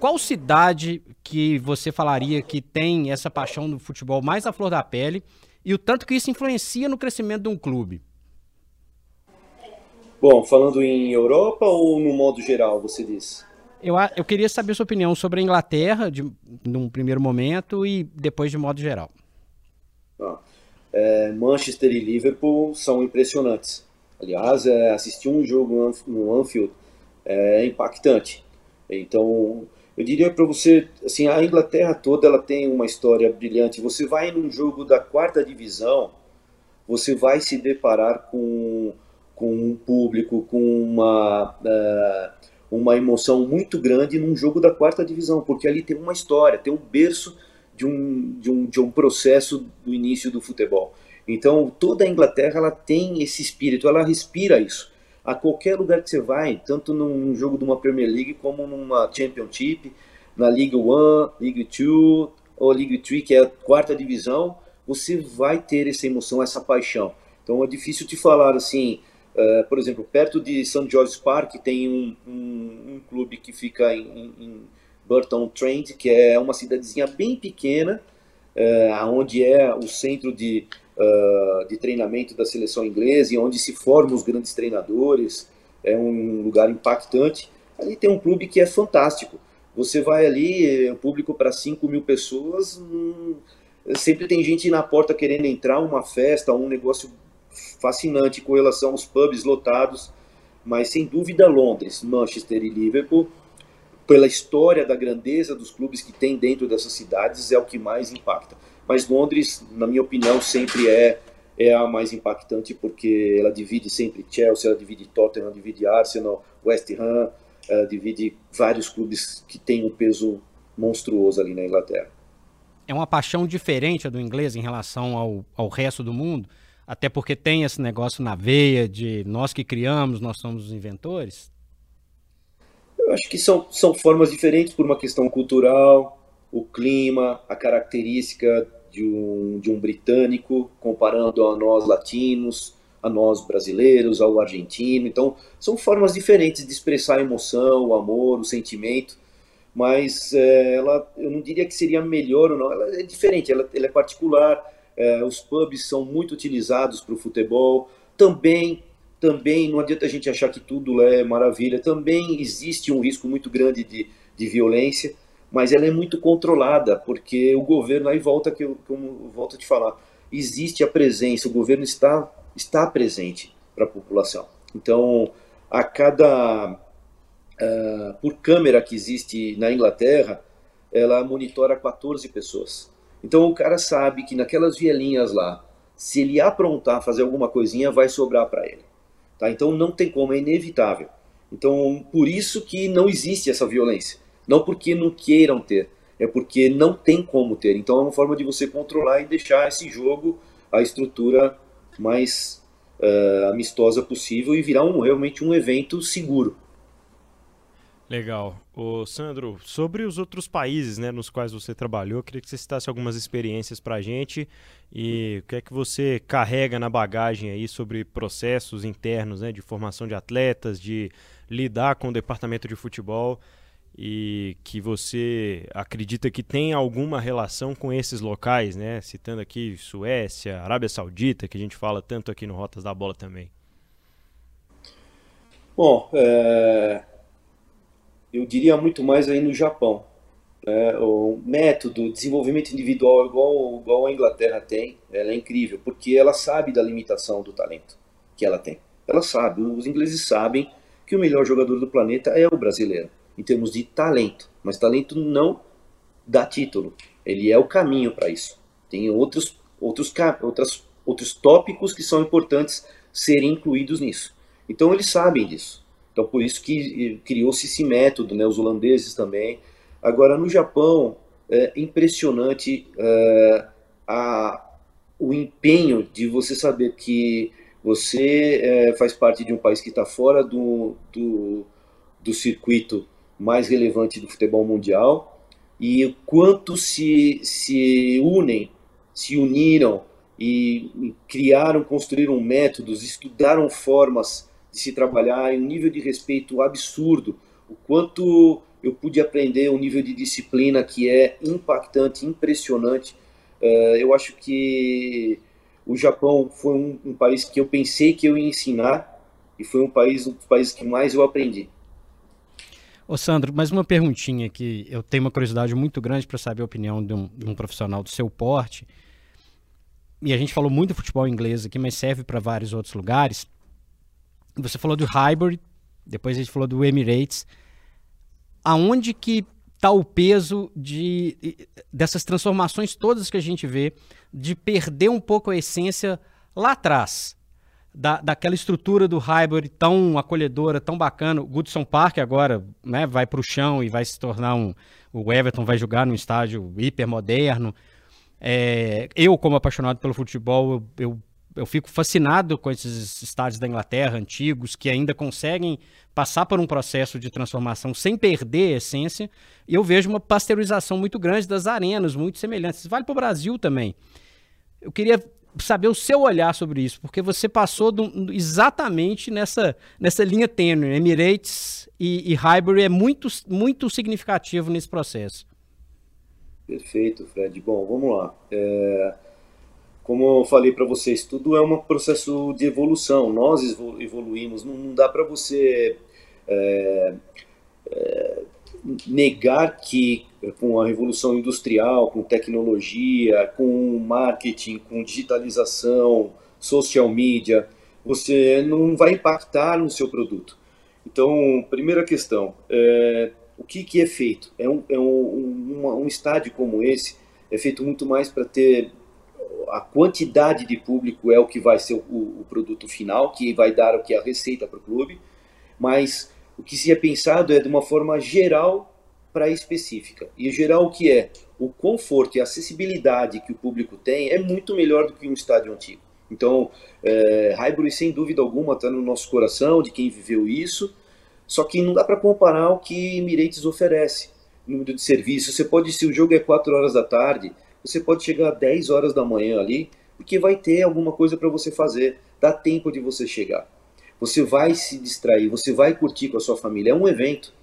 Qual cidade que você falaria que tem essa paixão do futebol mais à flor da pele e o tanto que isso influencia no crescimento de um clube? Bom, falando em Europa ou no modo geral, você diz? Eu, eu queria saber sua opinião sobre a Inglaterra, de, num primeiro momento, e depois de modo geral. Ah, é, Manchester e Liverpool são impressionantes. Aliás, é, assistir um jogo no Anfield é impactante. Então, eu diria para você, assim, a Inglaterra toda ela tem uma história brilhante. Você vai num jogo da quarta divisão, você vai se deparar com com um público, com uma, uh, uma emoção muito grande num jogo da quarta divisão, porque ali tem uma história, tem um berço de um, de um, de um processo do início do futebol. Então, toda a Inglaterra ela tem esse espírito, ela respira isso. A qualquer lugar que você vai, tanto num jogo de uma Premier League como numa Championship, na League One, League Two ou League Three, que é a quarta divisão, você vai ter essa emoção, essa paixão. Então é difícil te falar assim, Uh, por exemplo, perto de St. George's Park tem um, um, um clube que fica em, em, Burton Trent, que é uma cidadezinha bem pequena, uh, onde é o centro de, uh, de treinamento da seleção inglesa e onde se formam os grandes treinadores. É um lugar impactante. Ali tem um clube que é fantástico. Você vai ali, é público para 5 mil pessoas, hum, sempre tem gente na porta querendo entrar, uma festa, um negócio fascinante com relação aos pubs lotados, mas sem dúvida Londres, Manchester e Liverpool, pela história da grandeza dos clubes que tem dentro dessas cidades, é o que mais impacta. Mas Londres, na minha opinião, sempre é é a mais impactante porque ela divide sempre Chelsea, ela divide Tottenham, ela divide Arsenal, West Ham, ela divide vários clubes que têm um peso monstruoso ali na Inglaterra. É uma paixão diferente do inglês em relação ao, ao resto do mundo? Até porque tem esse negócio na veia de nós que criamos, nós somos os inventores? Eu acho que são, são formas diferentes por uma questão cultural, o clima, a característica de um, de um britânico, comparando a nós latinos, a nós brasileiros, ao argentino. Então, são formas diferentes de expressar a emoção, o amor, o sentimento, mas é, ela, eu não diria que seria melhor ou não, ela é diferente, ela, ela é particular, é, os pubs são muito utilizados para o futebol. Também, também não adianta a gente achar que tudo é maravilha. Também existe um risco muito grande de, de violência, mas ela é muito controlada, porque o governo, aí volta que eu, eu volto a te falar, existe a presença, o governo está, está presente para a população. Então, a cada. Uh, por câmera que existe na Inglaterra, ela monitora 14 pessoas. Então o cara sabe que naquelas vielinhas lá, se ele aprontar, fazer alguma coisinha, vai sobrar para ele. Tá? Então não tem como, é inevitável. Então por isso que não existe essa violência. Não porque não queiram ter, é porque não tem como ter. Então é uma forma de você controlar e deixar esse jogo, a estrutura mais uh, amistosa possível e virar um, realmente um evento seguro. Legal. Ô, Sandro, sobre os outros países né, nos quais você trabalhou, queria que você citasse algumas experiências para a gente e o que é que você carrega na bagagem aí sobre processos internos né, de formação de atletas, de lidar com o departamento de futebol e que você acredita que tem alguma relação com esses locais, né? Citando aqui Suécia, Arábia Saudita, que a gente fala tanto aqui no Rotas da Bola também. Bom, é... eu diria muito mais aí no Japão. É, o método, desenvolvimento individual igual, igual a Inglaterra tem, ela é incrível, porque ela sabe da limitação do talento que ela tem. Ela sabe, os ingleses sabem que o melhor jogador do planeta é o brasileiro em termos de talento, mas talento não dá título. Ele é o caminho para isso. Tem outros, outros, outras, outros tópicos que são importantes serem incluídos nisso. Então eles sabem disso. Então por isso que criou-se esse método, né? os holandeses também. Agora no Japão é impressionante é, a, o empenho de você saber que você é, faz parte de um país que está fora do, do, do circuito mais relevante do futebol mundial e quanto se, se unem, se uniram e, criaram, construíram métodos, estudaram formas de se trabalhar em um nível de respeito absurdo, o quanto eu pude aprender um nível de disciplina que é impactante, impressionante. Uh, eu acho que o Japão foi um, um, país que eu pensei que eu ia ensinar e foi um país, um dos países que mais eu aprendi. Ô Sandro, mais uma perguntinha que eu tenho uma curiosidade muito grande para saber a opinião de um, de um, profissional do seu porte. E a gente falou muito do futebol inglês aqui, mas serve para vários outros lugares. Você falou do Highbury, depois a gente falou do Emirates. Aonde que está o peso de, dessas transformações todas que a gente vê, de perder um pouco a essência lá atrás? Da, daquela estrutura do Highbury tão acolhedora, tão bacana. O Goodson Park agora né, vai para o chão e vai se tornar um. O Everton vai jogar num estádio hiper moderno. É, eu, como apaixonado pelo futebol, eu, eu, eu, fico fascinado com esses estádios da Inglaterra antigos que ainda conseguem passar por um processo de transformação sem perder a essência. E eu vejo uma pasteurização muito grande das arenas, muito semelhantes. Vale para o Brasil também. Eu queria saber o seu olhar sobre isso, porque você passou do, exatamente nessa, nessa linha tênue. Emirates e, e Highbury é muito, muito significativo nesse processo. Perfeito, Fred. Bom, vamos lá. É, como eu falei para vocês, tudo é um processo de evolução. Nós evoluímos. Não, não dá para você é, é, negar que com a revolução industrial, com tecnologia, com marketing, com digitalização, social media, você não vai impactar no seu produto. Então, primeira questão, é, o que, que é feito? É um, é um, um, estádio como esse é feito muito mais para ter a quantidade de público é o que vai ser o, o produto final, que vai dar o que é a receita para o clube, mas o que se é pensado é de uma forma geral para específica. E geral o que é? O conforto e a acessibilidade que o público tem é muito melhor do que um estádio antigo. Então, é, Highbury, sem dúvida alguma, está no nosso coração, de quem viveu isso, só que não dá para comparar o que Emirates oferece. Número de serviço, você pode, se o jogo é 4 horas da tarde, você pode chegar a 10 horas da manhã ali, porque vai ter alguma coisa para você fazer, dá tempo de você chegar. Você vai se distrair, você vai curtir com a sua família, é um evento.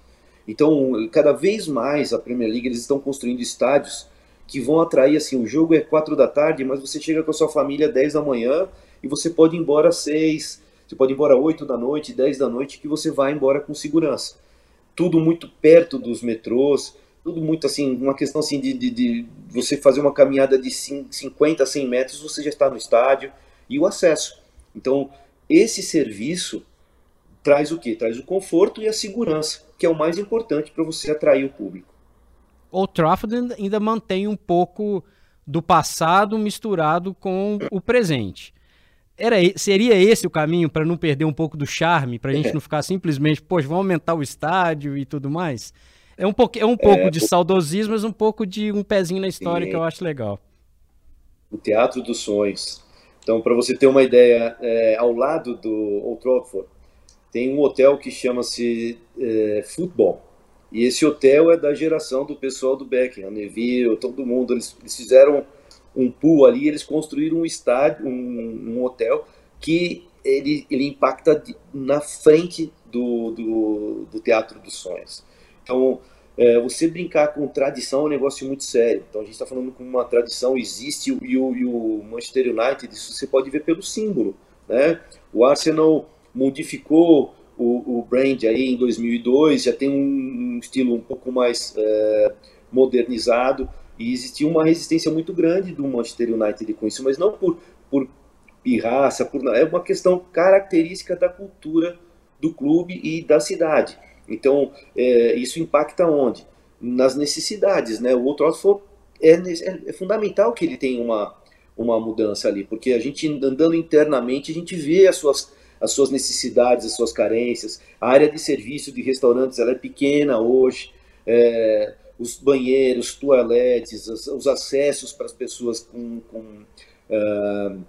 Então, cada vez mais a Premier League eles estão construindo estádios que vão atrair assim, o jogo é 4 da tarde, mas você chega com a sua família 10 da manhã e você pode ir embora às 6, você pode ir embora 8 da noite, 10 da noite, que você vai embora com segurança. Tudo muito perto dos metrôs, tudo muito assim, uma questão assim de, de, de você fazer uma caminhada de 50 a 100 metros, você já está no estádio e o acesso. Então, esse serviço traz o que? Traz o conforto e a segurança, que é o mais importante para você atrair o público. O Trafford ainda mantém um pouco do passado misturado com o presente. Era, seria esse o caminho para não perder um pouco do charme, para a gente é. não ficar simplesmente, poxa, vamos aumentar o estádio e tudo mais? É um, pouco, é um pouco é, de saudosismo, mas um pouco de um pezinho na história sim. que eu acho legal. O Teatro dos Sonhos. Então, para você ter uma ideia, é, ao lado do Old Trafford, tem um hotel que chama-se é, Futebol. E esse hotel é da geração do pessoal do Beckham, Neville, todo mundo. Eles, eles fizeram um pool ali, eles construíram um estádio, um, um hotel que ele, ele impacta na frente do, do, do Teatro dos Sonhos. Então, é, você brincar com tradição é um negócio muito sério. Então, a gente está falando com uma tradição, existe, e o, e o Manchester United, isso você pode ver pelo símbolo. Né? O Arsenal modificou o, o brand aí em 2002, já tem um, um estilo um pouco mais é, modernizado, e existia uma resistência muito grande do Manchester United com isso, mas não por, por pirraça, por, é uma questão característica da cultura do clube e da cidade. Então, é, isso impacta onde? Nas necessidades, né? O Old Trafford é, é, é, fundamental que ele tenha uma, uma mudança ali, porque a gente andando internamente, a gente vê as suas, as suas necessidades, as suas carências. A área de serviço de restaurantes ela é pequena hoje. É, os banheiros, toaletes, os, os acessos para as pessoas com, com uh,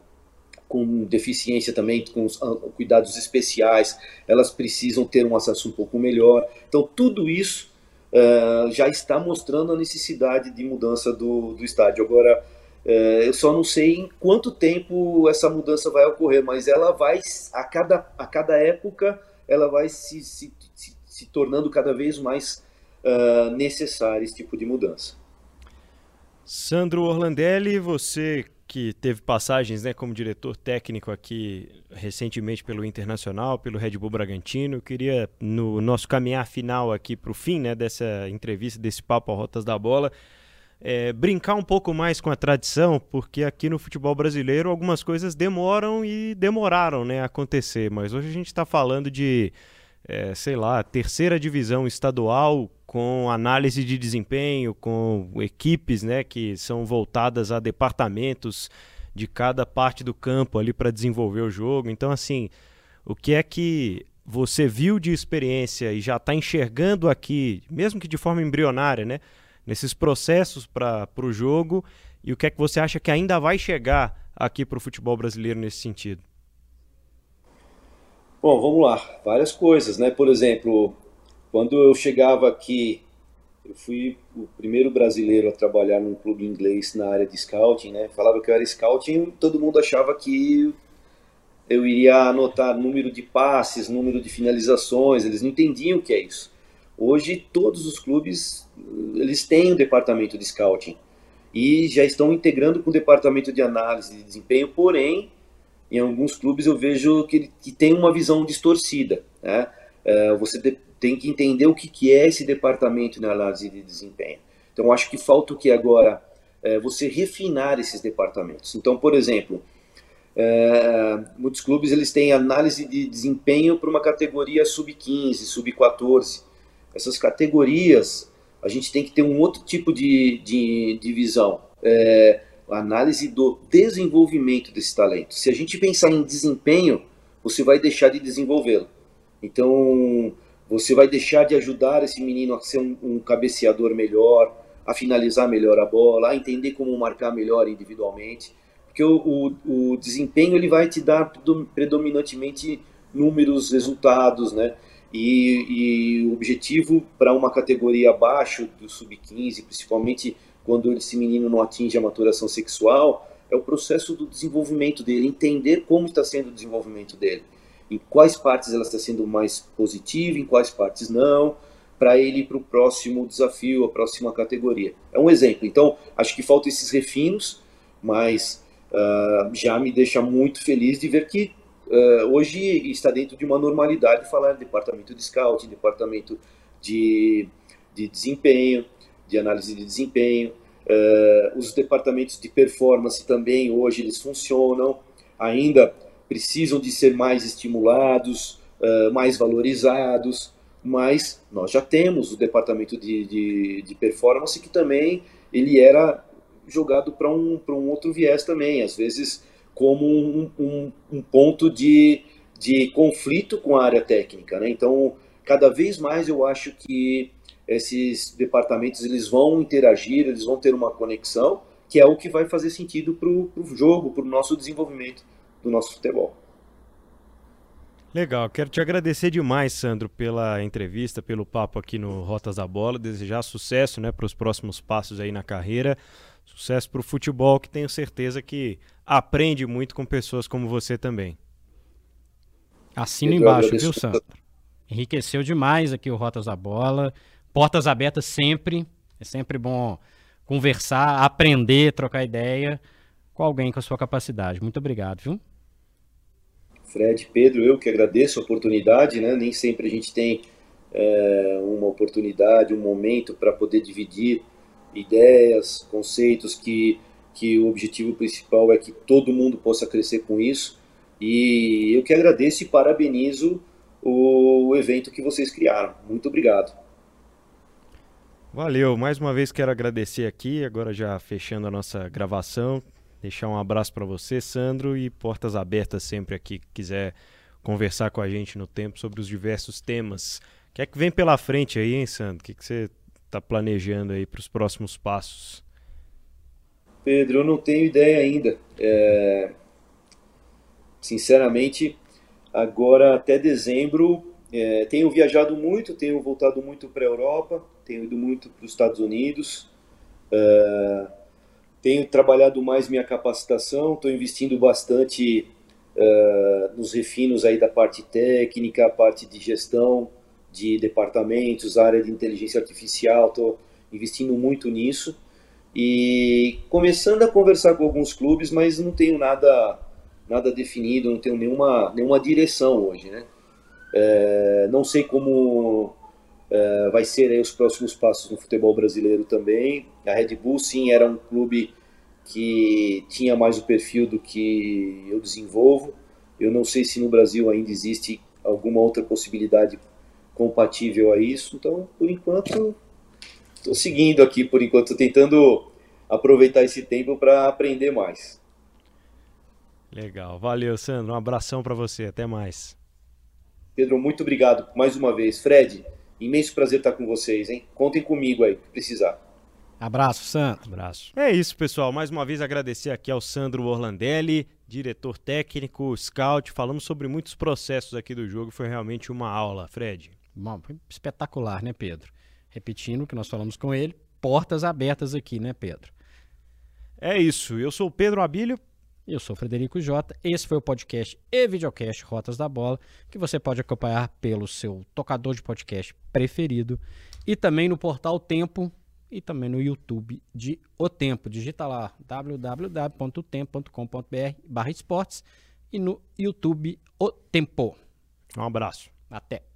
com deficiência também, com os, uh, cuidados especiais, elas precisam ter um acesso um pouco melhor. Então, tudo isso uh, já está mostrando a necessidade de mudança do, do estádio. Agora, uh, eu só não sei em quanto tempo essa mudança vai ocorrer, mas ela vai, a cada, a cada época, ela vai se, se, se, se tornando cada vez mais uh, necessária esse tipo de mudança. Sandro Orlandelli, você que teve passagens né, como diretor técnico aqui recentemente pelo Internacional, pelo Red Bull Bragantino. Eu queria, no nosso caminhar final aqui para o fim né, dessa entrevista, desse papo a Rotas da Bola, é, brincar um pouco mais com a tradição, porque aqui no futebol brasileiro algumas coisas demoram e demoraram né, a acontecer, mas hoje a gente está falando de, é, sei lá, terceira divisão estadual com análise de desempenho, com equipes né, que são voltadas a departamentos de cada parte do campo ali para desenvolver o jogo. Então, assim, o que é que você viu de experiência e já está enxergando aqui, mesmo que de forma embrionária, né, nesses processos para o jogo, e o que é que você acha que ainda vai chegar aqui para o futebol brasileiro nesse sentido? Bom, vamos lá. Várias coisas, né? Por exemplo, quando eu chegava aqui, eu fui o primeiro brasileiro a trabalhar num clube inglês na área de scouting, né? Falava que eu era scouting, todo mundo achava que eu iria anotar número de passes, número de finalizações, eles não entendiam o que é isso. Hoje todos os clubes eles têm um departamento de scouting e já estão integrando com o departamento de análise de desempenho, porém em alguns clubes eu vejo que, que tem uma visão distorcida. Né? É, você tem que entender o que, que é esse departamento de análise de desempenho. Então, acho que falta o que agora? É, você refinar esses departamentos. Então, por exemplo, é, muitos clubes eles têm análise de desempenho para uma categoria sub-15, sub-14. Essas categorias, a gente tem que ter um outro tipo de, de, de visão. É, análise do desenvolvimento desse talento. Se a gente pensar em desempenho, você vai deixar de desenvolvê-lo. Então, você vai deixar de ajudar esse menino a ser um, um cabeceador melhor, a finalizar melhor a bola, a entender como marcar melhor individualmente, porque o, o, o desempenho ele vai te dar predominantemente números, resultados, né? E, e o objetivo para uma categoria abaixo do sub-15, principalmente quando esse menino não atinge a maturação sexual, é o processo do desenvolvimento dele, entender como está sendo o desenvolvimento dele em quais partes ela está sendo mais positiva, em quais partes não, para ele ir para o próximo desafio, a próxima categoria. É um exemplo. Então, acho que faltam esses refinos, mas uh, já me deixa muito feliz de ver que uh, hoje está dentro de uma normalidade falar de departamento de scouting, departamento de, de desempenho, de análise de desempenho. Uh, os departamentos de performance também hoje eles funcionam. Ainda precisam de ser mais estimulados, uh, mais valorizados, mas nós já temos o departamento de, de, de performance que também ele era jogado para um, um outro viés também, às vezes como um, um, um, ponto de, de conflito com a área técnica. Né? Então, cada vez mais eu acho que esses departamentos eles vão interagir, eles vão ter uma conexão, que é o que vai fazer sentido para o jogo, para o nosso desenvolvimento do nosso futebol. Legal, quero te agradecer demais, Sandro, pela entrevista, pelo papo aqui no Rotas da Bola, desejar sucesso né, para os próximos passos aí na carreira, sucesso para o futebol, que tenho certeza que aprende muito com pessoas como você também. Assino embaixo, viu, Sandro? Enriqueceu demais aqui o Rotas da Bola, portas abertas sempre, é sempre bom conversar, aprender, trocar ideia com alguém com a sua capacidade. Muito obrigado, viu? Fred, Pedro, eu que agradeço a oportunidade, né? Nem sempre a gente tem é, uma oportunidade, um momento para poder dividir ideias, conceitos que, que o objetivo principal é que todo mundo possa crescer com isso. E eu que agradeço e parabenizo o evento que vocês criaram. Muito obrigado. Valeu, mais uma vez quero agradecer aqui, agora já fechando a nossa gravação, deixar um abraço para você, Sandro, e portas abertas sempre aqui que quiser conversar com a gente no tempo sobre os diversos temas. O que é que vem pela frente aí, hein, Sandro? O que, que você está planejando aí para os próximos passos? Pedro, eu não tenho ideia ainda. É... Sinceramente, agora até dezembro, é... tenho viajado muito, tenho voltado muito para a Europa, tenho ido muito para os Estados Unidos. É tenho trabalhado mais minha capacitação, estou investindo bastante uh, nos refinos aí da parte técnica, a parte de gestão de departamentos, área de inteligência artificial, estou investindo muito nisso e começando a conversar com alguns clubes, mas não tenho nada nada definido, não tenho nenhuma nenhuma direção hoje, né? É, não sei como Uh, vai ser os próximos passos no futebol brasileiro também. A Red Bull, sim, era um clube que tinha mais o perfil do que eu desenvolvo. Eu não sei se no Brasil ainda existe alguma outra possibilidade compatível a isso. Então, por enquanto, estou seguindo aqui, por enquanto, tentando aproveitar esse tempo para aprender mais. Legal, valeu, Sandro. Um abração para você, até mais. Pedro, muito obrigado mais uma vez. Fred, Imenso prazer estar com vocês, hein? Contem comigo aí, que precisar. Abraço, Sandro. Abraço. É isso, pessoal. Mais uma vez agradecer aqui ao Sandro Orlandelli, diretor técnico, scout. Falamos sobre muitos processos aqui do jogo. Foi realmente uma aula, Fred. Bom, foi espetacular, né, Pedro? Repetindo o que nós falamos com ele, portas abertas aqui, né, Pedro? É isso. Eu sou o Pedro Abílio. Eu sou Frederico Jota. Esse foi o podcast e videocast Rotas da Bola, que você pode acompanhar pelo seu tocador de podcast preferido e também no portal Tempo e também no YouTube de O Tempo. Digita lá www.otempo.com.br/esportes e no YouTube O Tempo. Um abraço. Até.